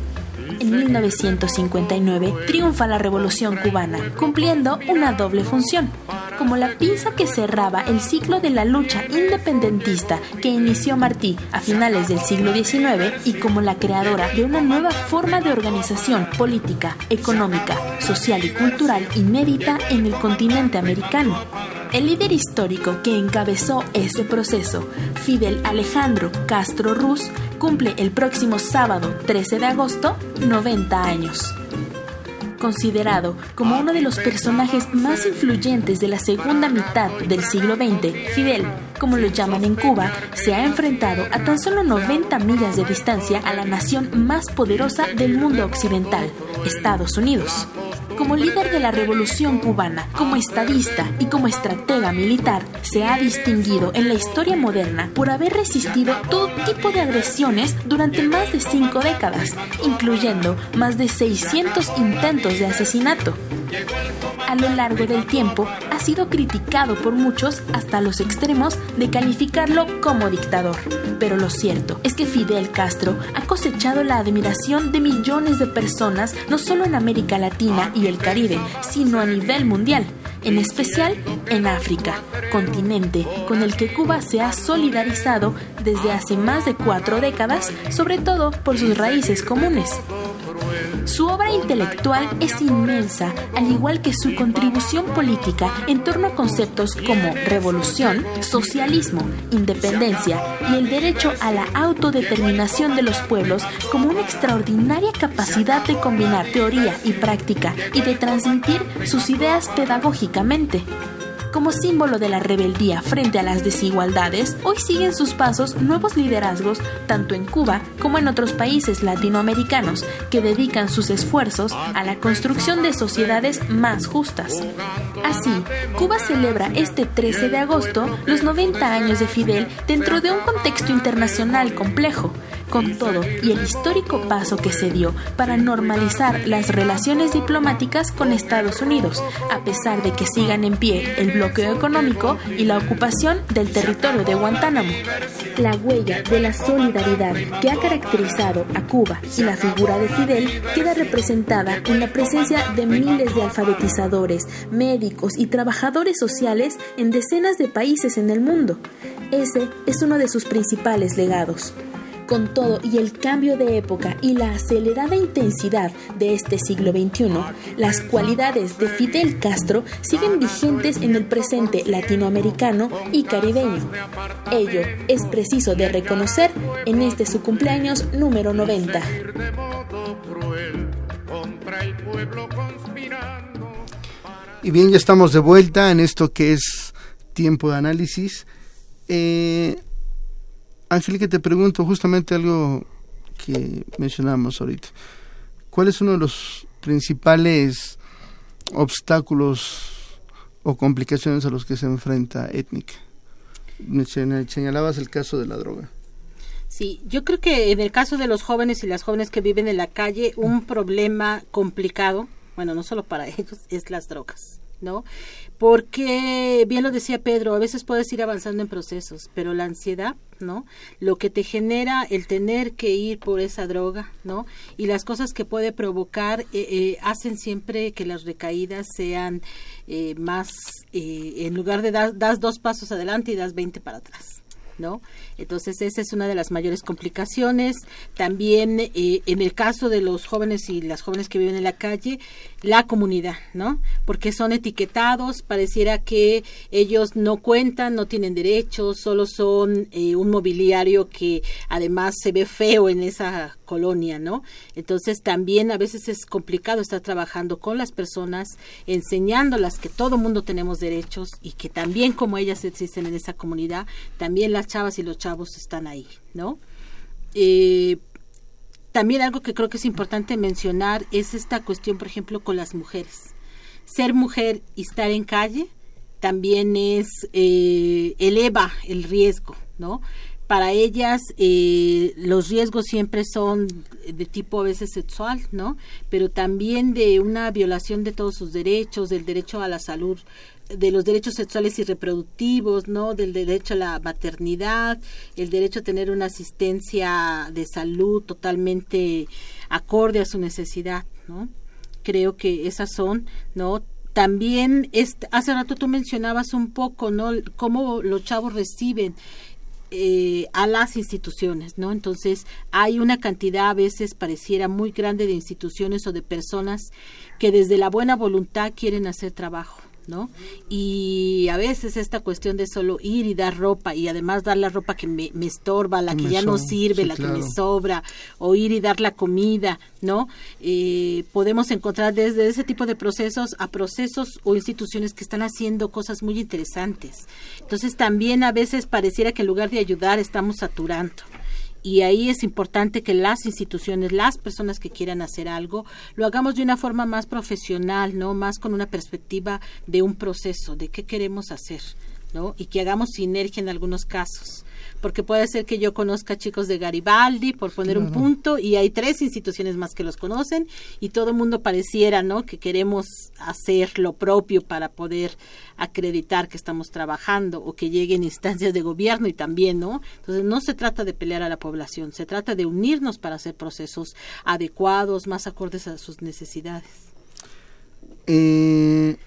En 1959 triunfa la Revolución cubana, cumpliendo una doble función, como la pinza que cerraba el ciclo de la lucha independentista que inició Martí a finales del siglo XIX y como la creadora de una nueva forma de organización política, económica, social y cultural inédita en el continente americano. El líder histórico que encabezó este proceso, Fidel Alejandro Castro Ruz, cumple el próximo sábado 13 de agosto 90 años considerado como uno de los personajes más influyentes de la segunda mitad del siglo XX, Fidel, como lo llaman en Cuba, se ha enfrentado a tan solo 90 millas de distancia a la nación más poderosa del mundo occidental, Estados Unidos. Como líder de la revolución cubana, como estadista y como estratega militar, se ha distinguido en la historia moderna por haber resistido todo tipo de agresiones durante más de cinco décadas, incluyendo más de 600 intentos de asesinato. A lo largo del tiempo ha sido criticado por muchos hasta los extremos de calificarlo como dictador. Pero lo cierto es que Fidel Castro ha cosechado la admiración de millones de personas no solo en América Latina y el Caribe, sino a nivel mundial, en especial en África, continente con el que Cuba se ha solidarizado desde hace más de cuatro décadas, sobre todo por sus raíces comunes. Su obra intelectual es inmensa, al igual que su contribución política en torno a conceptos como revolución, socialismo, independencia y el derecho a la autodeterminación de los pueblos como una extraordinaria capacidad de combinar teoría y práctica y de transmitir sus ideas pedagógicamente como símbolo de la rebeldía frente a las desigualdades, hoy siguen sus pasos nuevos liderazgos tanto en Cuba como en otros países latinoamericanos que dedican sus esfuerzos a la construcción de sociedades más justas. Así, Cuba celebra este 13 de agosto los 90 años de Fidel dentro de un contexto internacional complejo, con todo y el histórico paso que se dio para normalizar las relaciones diplomáticas con Estados Unidos, a pesar de que sigan en pie el bloqueo económico y la ocupación del territorio de Guantánamo. La huella de la solidaridad que ha caracterizado a Cuba y la figura de Fidel queda representada en la presencia de miles de alfabetizadores, médicos y trabajadores sociales en decenas de países en el mundo. Ese es uno de sus principales legados. Con todo y el cambio de época y la acelerada intensidad de este siglo XXI, las cualidades de Fidel Castro siguen vigentes en el presente latinoamericano y caribeño. Ello es preciso de reconocer en este su cumpleaños número 90. Y bien, ya estamos de vuelta en esto que es tiempo de análisis. Eh, Angélica, te pregunto justamente algo que mencionamos ahorita. ¿Cuál es uno de los principales obstáculos o complicaciones a los que se enfrenta Étnica? Me señalabas el caso de la droga. Sí, yo creo que en el caso de los jóvenes y las jóvenes que viven en la calle, un problema complicado, bueno, no solo para ellos, es las drogas, ¿no? Porque, bien lo decía Pedro, a veces puedes ir avanzando en procesos, pero la ansiedad, ¿no? Lo que te genera el tener que ir por esa droga, ¿no? Y las cosas que puede provocar eh, eh, hacen siempre que las recaídas sean eh, más, en lugar de dar das dos pasos adelante y das 20 para atrás. ¿No? Entonces esa es una de las mayores complicaciones. También eh, en el caso de los jóvenes y las jóvenes que viven en la calle, la comunidad, ¿no? Porque son etiquetados, pareciera que ellos no cuentan, no tienen derechos, solo son eh, un mobiliario que además se ve feo en esa colonia, ¿no? Entonces también a veces es complicado estar trabajando con las personas, enseñándolas que todo mundo tenemos derechos y que también como ellas existen en esa comunidad, también las chavas y los chavos están ahí, ¿no? Eh, también algo que creo que es importante mencionar es esta cuestión, por ejemplo, con las mujeres. Ser mujer y estar en calle también es eh, eleva el riesgo, ¿no? Para ellas eh, los riesgos siempre son de tipo a veces sexual, ¿no? Pero también de una violación de todos sus derechos, del derecho a la salud de los derechos sexuales y reproductivos, ¿no? Del derecho a la maternidad, el derecho a tener una asistencia de salud totalmente acorde a su necesidad, ¿no? Creo que esas son, ¿no? también este, hace rato tú mencionabas un poco, ¿no? Cómo los chavos reciben eh, a las instituciones, ¿no? Entonces hay una cantidad a veces pareciera muy grande de instituciones o de personas que desde la buena voluntad quieren hacer trabajo ¿no? Y a veces esta cuestión de solo ir y dar ropa y además dar la ropa que me, estorba, la que, ya no sirve, la que me sobra, o ir y dar la comida, ¿no? Eh, podemos encontrar desde ese tipo de procesos a procesos o instituciones que están haciendo cosas muy interesantes. Entonces también a veces pareciera que en lugar de ayudar estamos saturando y ahí es importante que las instituciones, las personas que quieran hacer algo, lo hagamos de una forma más profesional, ¿no? Más con una perspectiva de un proceso, de qué queremos hacer, ¿no? Y que hagamos sinergia en algunos casos porque puede ser que yo conozca chicos de Garibaldi, por poner un punto, y hay tres instituciones más que los conocen, y todo el mundo pareciera, ¿no?, que queremos hacer lo propio para poder acreditar que estamos trabajando o que lleguen instancias de gobierno y también, ¿no? Entonces, no se trata de pelear a la población, se trata de unirnos para hacer procesos adecuados, más acordes a sus necesidades. Eh,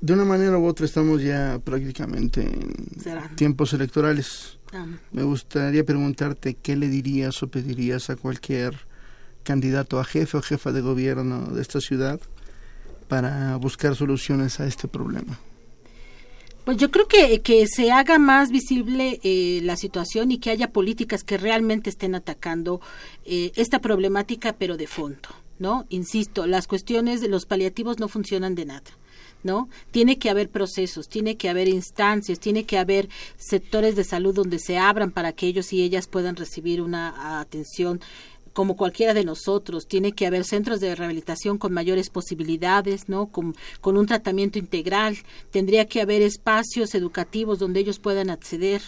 de una manera u otra estamos ya prácticamente en tiempos electorales. Ah. Me gustaría preguntarte qué le dirías o pedirías a cualquier candidato a jefe o jefa de gobierno de esta ciudad para buscar soluciones a este problema. Pues yo creo que, que se haga más visible eh, la situación y que haya políticas que realmente estén atacando eh, esta problemática, pero de fondo, ¿no? Insisto, las cuestiones de los paliativos no funcionan de nada. ¿No? Tiene que haber procesos, tiene que haber instancias, tiene que haber sectores de salud donde se abran para que ellos y ellas puedan recibir una atención como cualquiera de nosotros. Tiene que haber centros de rehabilitación con mayores posibilidades, ¿no? Con, con, un tratamiento integral. Tendría que haber espacios educativos donde ellos puedan acceder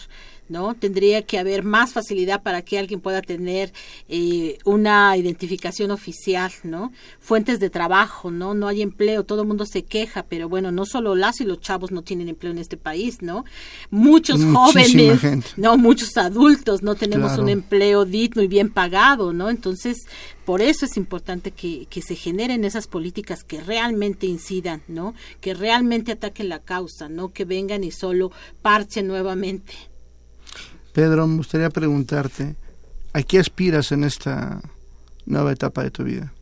¿no? Tendría que haber más facilidad para que alguien pueda tener eh, una identificación oficial, ¿no? Fuentes de trabajo, ¿no? No hay empleo, todo el mundo se queja, pero bueno, no solo las y los chavos no tienen empleo en este país, ¿no? Muchos jóvenes, no, muchos adultos no tenemos un empleo digno y bien pagado, ¿no? Entonces, por eso es importante que, que se generen esas políticas que realmente incidan, ¿no? Que realmente ataquen la causa, no que vengan y solo parchen nuevamente. Pedro, me gustaría preguntarte, ¿a qué aspiras en esta nueva etapa de tu vida?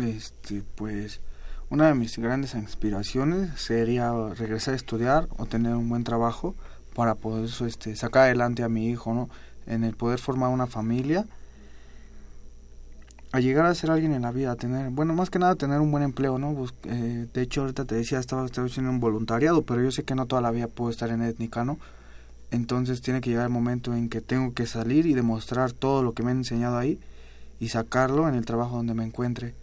Este, pues, una de mis grandes inspiraciones sería regresar a estudiar o tener un buen trabajo para poder este, sacar adelante a mi hijo, ¿no? En el poder formar una familia, a llegar a ser alguien en la vida, a tener, bueno, más que nada tener un buen empleo, ¿no? Eh, de hecho, ahorita te decía, estaba, estaba haciendo un voluntariado, pero yo sé que no toda la vida puedo estar en étnica, ¿no? Entonces tiene que llegar el momento en que tengo que salir y demostrar todo lo que me han enseñado ahí y sacarlo en el trabajo donde me encuentre.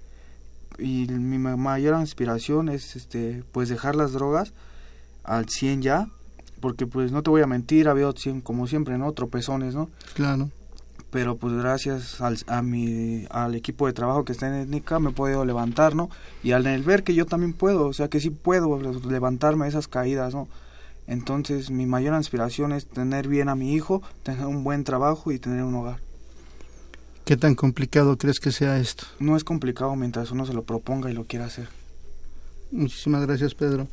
Y mi mayor inspiración es este pues dejar las drogas al 100 ya, porque pues no te voy a mentir, ha habido como siempre, ¿no? Tropezones, ¿no? Claro. Pero pues gracias al, a mi, al equipo de trabajo que está en étnica me he podido levantar, ¿no? Y al ver que yo también puedo, o sea que sí puedo levantarme esas caídas, ¿no? Entonces mi mayor inspiración es tener bien a mi hijo, tener un buen trabajo y tener un hogar. ¿Qué tan complicado crees que sea esto? No es complicado mientras uno se lo proponga y lo quiera hacer. Muchísimas gracias, Pedro.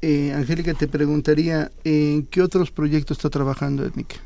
Eh, Angélica, te preguntaría, ¿en qué otros proyectos está trabajando Étnica?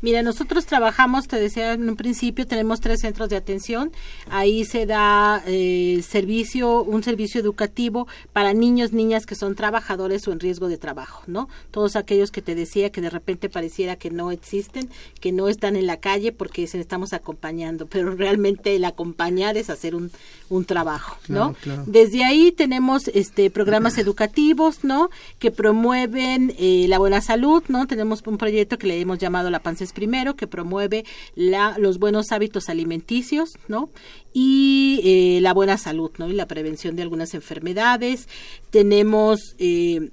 Mira, nosotros trabajamos, te decía en un principio, tenemos tres centros de atención. Ahí se da eh, servicio, un servicio educativo para niños, niñas que son trabajadores o en riesgo de trabajo, ¿no? Todos aquellos que te decía que de repente pareciera que no existen, que no están en la calle porque se estamos acompañando, pero realmente el acompañar es hacer un, un trabajo, ¿no? Desde ahí tenemos este programas educativos, ¿no? Que promueven eh, la buena salud, ¿no? Tenemos un proyecto que le hemos llamado La Primero, que promueve los buenos hábitos alimenticios, ¿no? Y eh, la buena salud, ¿no? Y la prevención de algunas enfermedades. Tenemos... Eh,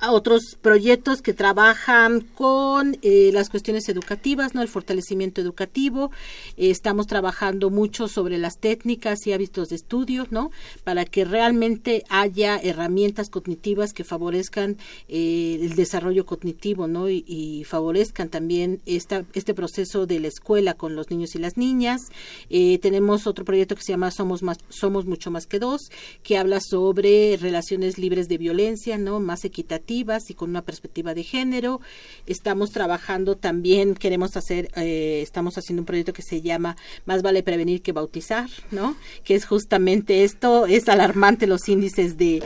otros proyectos que trabajan con eh, las cuestiones educativas, ¿no? El fortalecimiento educativo. Eh, estamos trabajando mucho sobre las técnicas y hábitos de estudio, ¿no? Para que realmente haya herramientas cognitivas que favorezcan eh, el desarrollo cognitivo, ¿no? Y, y, favorezcan también esta, este proceso de la escuela con los niños y las niñas. tenemos otro proyecto que se llama Somos más, Somos mucho más que dos, que habla sobre relaciones libres de violencia, ¿no? Más equitativas y con una perspectiva de género. Estamos trabajando también, queremos hacer, eh, estamos haciendo un proyecto que se llama Más vale prevenir que bautizar, ¿no? Que es justamente esto, es alarmante los índices de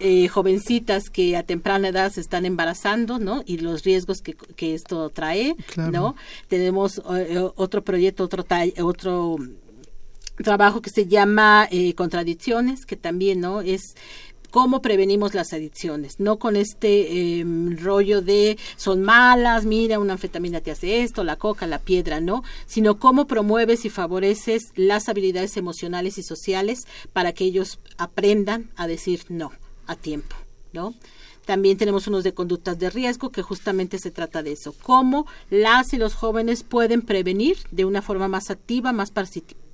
eh, jovencitas que a temprana edad se están embarazando, ¿no? Y los riesgos que, que esto trae, ¿no? Tenemos eh, otro proyecto, otro, otro trabajo que se llama Contradicciones, que también, ¿no? Es cómo prevenimos las adicciones, no con este em, rollo de son malas, mira, una anfetamina te hace esto, la coca, la piedra, no, sino cómo promueves y favoreces las habilidades emocionales y sociales para que ellos aprendan a decir no a tiempo, ¿no? También tenemos unos de conductas de riesgo que justamente se trata de eso, cómo las y los jóvenes pueden prevenir de una forma más activa, más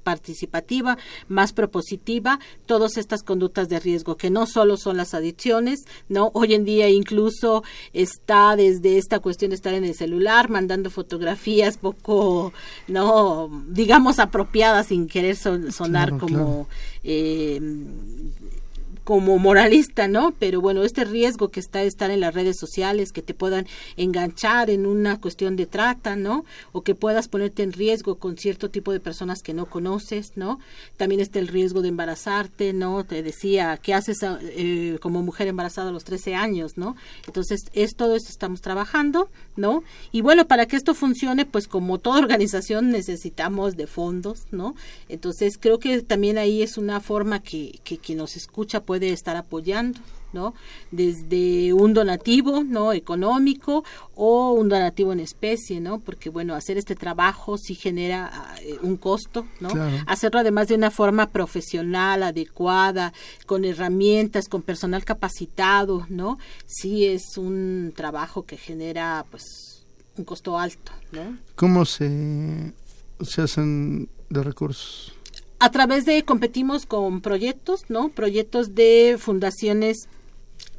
participativa, más propositiva, todas estas conductas de riesgo, que no solo son las adicciones, ¿no? Hoy en día incluso está desde esta cuestión de estar en el celular, mandando fotografías poco, ¿no? Digamos apropiadas sin querer sonar como eh, como moralista, ¿no? Pero bueno, este riesgo que está de estar en las redes sociales, que te puedan enganchar en una cuestión de trata, ¿no? O que puedas ponerte en riesgo con cierto tipo de personas que no conoces, ¿no? También está el riesgo de embarazarte, ¿no? Te decía, ¿qué haces eh, como mujer embarazada a los 13 años, ¿no? Entonces, es todo esto estamos trabajando, ¿no? Y bueno, para que esto funcione, pues como toda organización necesitamos de fondos, ¿no? Entonces, creo que también ahí es una forma que, que quien nos escucha puede de estar apoyando. ¿no? Desde un donativo, ¿no? Económico o un donativo en especie, ¿no? Porque, bueno, hacer este trabajo sí genera eh, un costo, ¿no? Hacerlo además de una forma profesional, adecuada, con herramientas, con personal capacitado, ¿no? Sí es un trabajo que genera, pues, un costo alto, ¿no? ¿Cómo se, se hacen de recursos? A través de competimos con proyectos, ¿no? Proyectos de fundaciones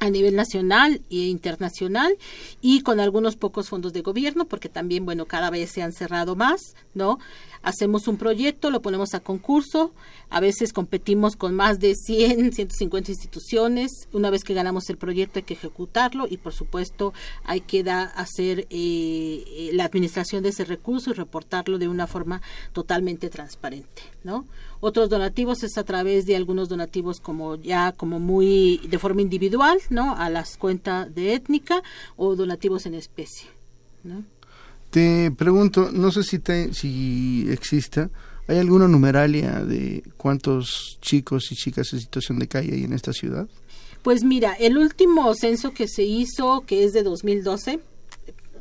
a nivel nacional e internacional y con algunos pocos fondos de gobierno porque también bueno cada vez se han cerrado más no hacemos un proyecto lo ponemos a concurso a veces competimos con más de 100 150 instituciones una vez que ganamos el proyecto hay que ejecutarlo y por supuesto hay que hacer eh, la administración de ese recurso y reportarlo de una forma totalmente transparente no otros donativos es a través de algunos donativos como ya como muy de forma individual, ¿no? A las cuentas de étnica o donativos en especie, ¿no? Te pregunto, no sé si te, si exista, ¿hay alguna numeralia de cuántos chicos y chicas en situación de calle hay en esta ciudad? Pues mira, el último censo que se hizo, que es de 2012,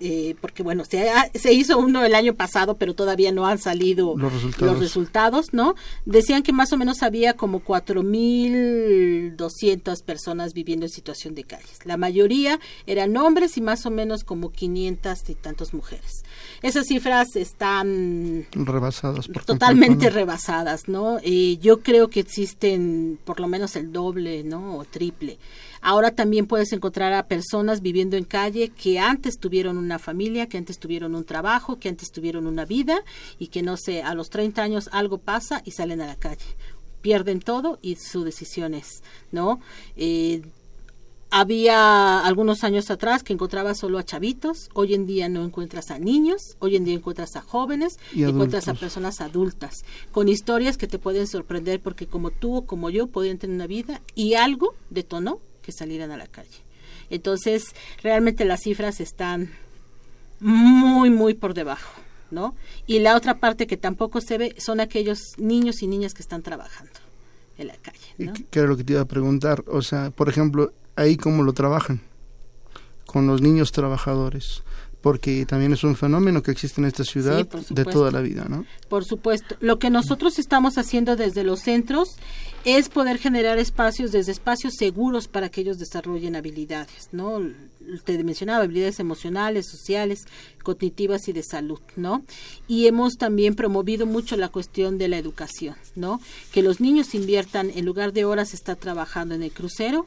eh, porque bueno, se, se, hizo uno el año pasado, pero todavía no han salido los resultados. los resultados, ¿no? Decían que más o menos había como 4.200 personas viviendo en situación de calles. La mayoría eran hombres y más o menos como 500 y tantos mujeres. Esas cifras están rebasadas. totalmente rebasadas, ¿no? Eh, yo creo que existen por lo menos el doble, ¿no? O triple. Ahora también puedes encontrar a personas viviendo en calle que antes tuvieron una familia, que antes tuvieron un trabajo, que antes tuvieron una vida y que no sé, a los 30 años algo pasa y salen a la calle. Pierden todo y su decisión es, ¿no? Eh, había algunos años atrás que encontraba solo a chavitos, hoy en día no encuentras a niños, hoy en día encuentras a jóvenes, y encuentras a personas adultas, con historias que te pueden sorprender porque como tú o como yo podían tener una vida y algo detonó que salieran a la calle. Entonces, realmente las cifras están muy, muy por debajo, ¿no? Y la otra parte que tampoco se ve son aquellos niños y niñas que están trabajando en la calle, ¿no? ¿Qué era lo que te iba a preguntar? O sea, por ejemplo, ahí cómo lo trabajan con los niños trabajadores porque también es un fenómeno que existe en esta ciudad de toda la vida, ¿no? Por supuesto. Lo que nosotros estamos haciendo desde los centros es poder generar espacios, desde espacios seguros para que ellos desarrollen habilidades, ¿no? Te mencionaba habilidades emocionales, sociales, cognitivas y de salud, ¿no? Y hemos también promovido mucho la cuestión de la educación, ¿no? Que los niños inviertan, en lugar de horas, está trabajando en el crucero,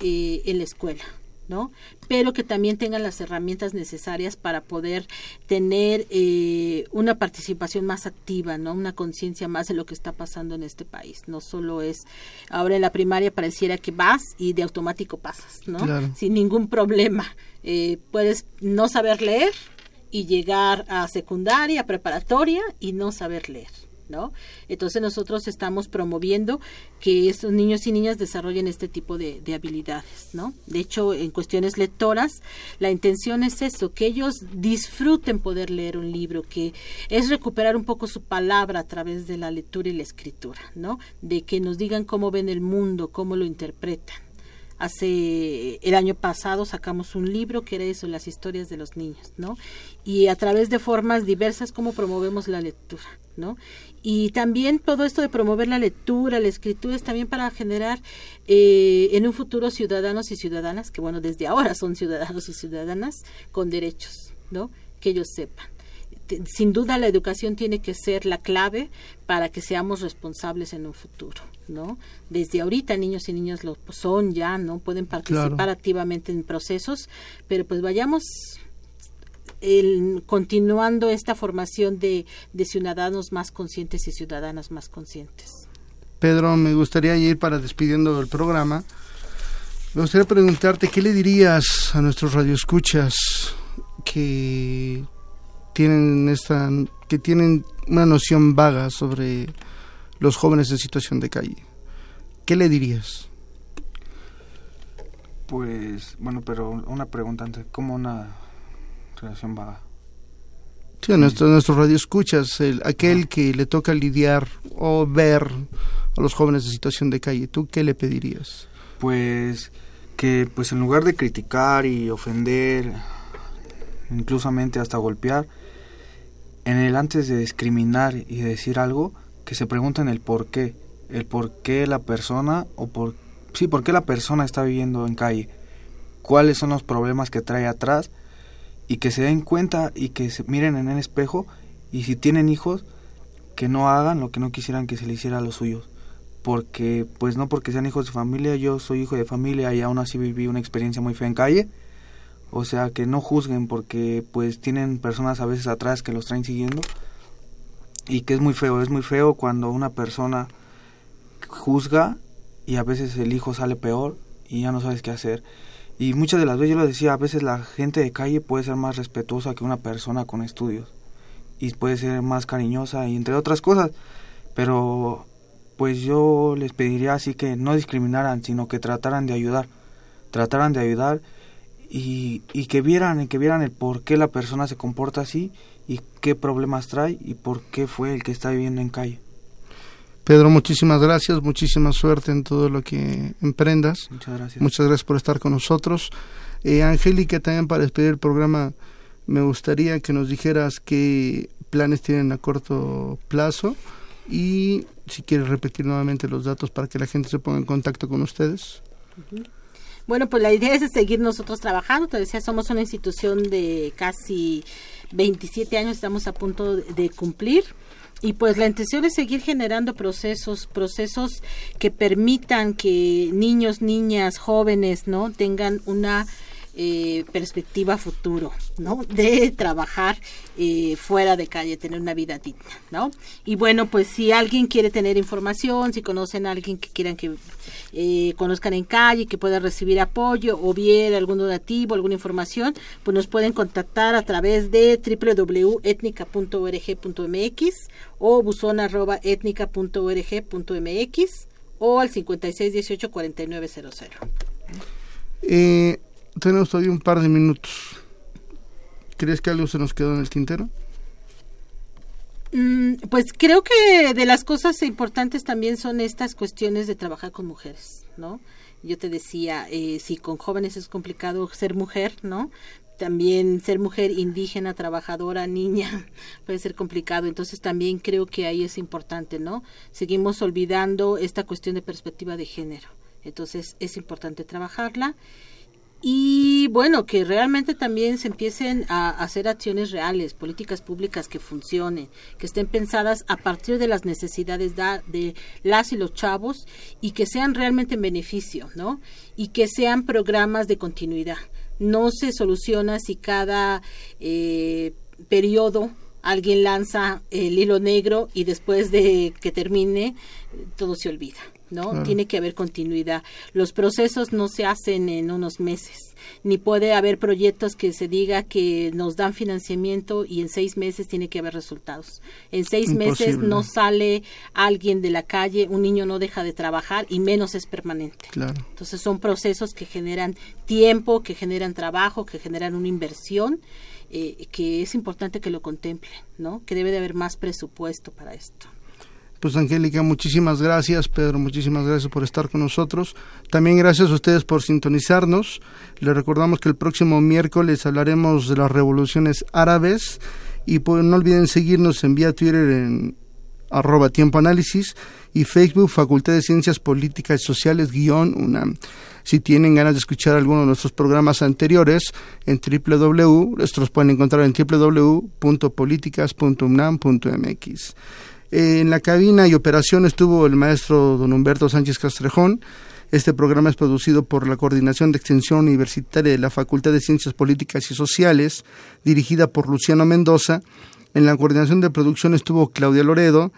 eh, en la escuela, ¿no? Pero que también tengan las herramientas necesarias para poder tener eh, una participación más activa, ¿no? Una conciencia más de lo que está pasando en este país. No solo es, ahora en la primaria pareciera que vas y de automático pasas, ¿no? Sin ningún problema. Eh, puedes no saber leer y llegar a secundaria, preparatoria y no saber leer. ¿No? Entonces nosotros estamos promoviendo que estos niños y niñas desarrollen este tipo de, habilidades, ¿no? De hecho, en cuestiones lectoras, la intención es eso, que ellos disfruten poder leer un libro, que es recuperar un poco su palabra a través de la lectura y la escritura, ¿no? De que nos digan cómo ven el mundo, cómo lo interpretan. Hace el año pasado sacamos un libro que era eso, las historias de los niños, ¿no? Y a través de formas diversas cómo promovemos la lectura, ¿no? y también todo esto de promover la lectura, la escritura es también para generar eh, en un futuro ciudadanos y ciudadanas que bueno desde ahora son ciudadanos y ciudadanas con derechos, ¿no? Que ellos sepan. Sin duda la educación tiene que ser la clave para que seamos responsables en un futuro, ¿no? Desde ahorita niños y niñas lo son ya, ¿no? Pueden participar activamente en procesos, pero pues vayamos el, continuando esta formación de, de ciudadanos más conscientes y ciudadanas más conscientes. Pedro, me gustaría ir para despidiendo el programa. Me gustaría preguntarte qué le dirías a nuestros radioescuchas que tienen esta que tienen una noción vaga sobre los jóvenes en situación de calle. ¿Qué le dirías? Pues bueno, pero una pregunta antes, ¿cómo una relación vaga. Sí, a nuestro, nuestro radio escuchas, el, aquel que le toca lidiar o ver a los jóvenes en situación de calle, ¿tú qué le pedirías? Pues que pues en lugar de criticar y ofender, inclusamente hasta golpear, en el antes de discriminar y decir algo, que se pregunten el por qué, el por qué la persona o por sí, por qué la persona está viviendo en calle, cuáles son los problemas que trae atrás y que se den cuenta y que se miren en el espejo y si tienen hijos que no hagan lo que no quisieran que se le hiciera a los suyos. Porque pues no porque sean hijos de familia yo soy hijo de familia y aún así viví una experiencia muy fea en calle. O sea que no juzguen porque pues tienen personas a veces atrás que los traen siguiendo y que es muy feo es muy feo cuando una persona juzga y a veces el hijo sale peor y ya no sabes qué hacer. Y muchas de las veces yo lo decía, a veces la gente de calle puede ser más respetuosa que una persona con estudios y puede ser más cariñosa y entre otras cosas, pero pues yo les pediría así que no discriminaran, sino que trataran de ayudar, trataran de ayudar y, y que vieran y que vieran el por qué la persona se comporta así y qué problemas trae y por qué fue el que está viviendo en calle. Pedro, muchísimas gracias, muchísima suerte en todo lo que emprendas. Muchas gracias. Muchas gracias por estar con nosotros. Eh, Angélica, también para despedir el programa, me gustaría que nos dijeras qué planes tienen a corto plazo y si quieres repetir nuevamente los datos para que la gente se ponga en contacto con ustedes. Bueno, pues la idea es seguir nosotros trabajando. Te decía, somos una institución de casi 27 años, estamos a punto de cumplir y pues la intención es seguir generando procesos, procesos que permitan que niños, niñas, jóvenes, ¿no? tengan una eh, perspectiva futuro, ¿no? De trabajar eh, fuera de calle, tener una vida digna, ¿no? Y bueno, pues si alguien quiere tener información, si conocen a alguien que quieran que eh, conozcan en calle, que pueda recibir apoyo o bien algún donativo, alguna información, pues nos pueden contactar a través de www.etnica.org.mx o buzón.etnica.org.mx o al 5618 4900. Eh, tenemos todavía un par de minutos. ¿Crees que algo se nos quedó en el tintero? Mm, pues creo que de las cosas importantes también son estas cuestiones de trabajar con mujeres, ¿no? Yo te decía, eh, si con jóvenes es complicado ser mujer, ¿no? también ser mujer indígena, trabajadora, niña, puede ser complicado. Entonces también creo que ahí es importante, ¿no? Seguimos olvidando esta cuestión de perspectiva de género. Entonces es importante trabajarla y bueno, que realmente también se empiecen a hacer acciones reales, políticas públicas que funcionen, que estén pensadas a partir de las necesidades de las y los chavos y que sean realmente en beneficio, ¿no? Y que sean programas de continuidad. No se soluciona si cada eh, periodo alguien lanza el hilo negro y después de que termine todo se olvida. ¿No? Tiene que haber continuidad. Los procesos no se hacen en unos meses, ni puede haber proyectos que se diga que nos dan financiamiento y en seis meses tiene que haber resultados. En seis meses no sale alguien de la calle, un niño no deja de trabajar y menos es permanente. Entonces son procesos que generan tiempo, que generan trabajo, que generan una inversión. Eh, que es importante que lo contemplen, ¿no? Que debe de haber más presupuesto para esto. Pues Angélica, muchísimas gracias. Pedro, muchísimas gracias por estar con nosotros. También gracias a ustedes por sintonizarnos. Les recordamos que el próximo miércoles hablaremos de las revoluciones árabes y pues, no olviden seguirnos en vía Twitter en arroba tiempo análisis y Facebook Facultad de Ciencias Políticas y Sociales UNAM. Si tienen ganas de escuchar alguno de nuestros programas anteriores en www, estos pueden encontrar en www.políticas.unam.mx. En la cabina y operación estuvo el maestro don Humberto Sánchez Castrejón. Este programa es producido por la Coordinación de Extensión Universitaria de la Facultad de Ciencias Políticas y Sociales, dirigida por Luciano Mendoza. En la coordinación de producción estuvo Claudia Loredo.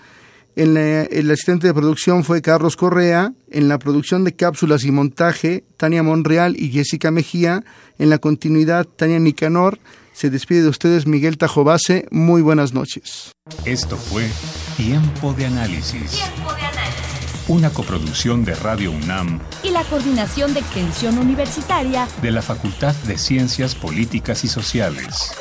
En el asistente de producción fue Carlos Correa. En la producción de cápsulas y montaje, Tania Monreal y Jessica Mejía. En la continuidad, Tania Nicanor. Se despide de ustedes Miguel Tajobase. Muy buenas noches. Esto fue Tiempo de Análisis. Tiempo de Análisis. Una coproducción de Radio UNAM y la Coordinación de Extensión Universitaria de la Facultad de Ciencias Políticas y Sociales.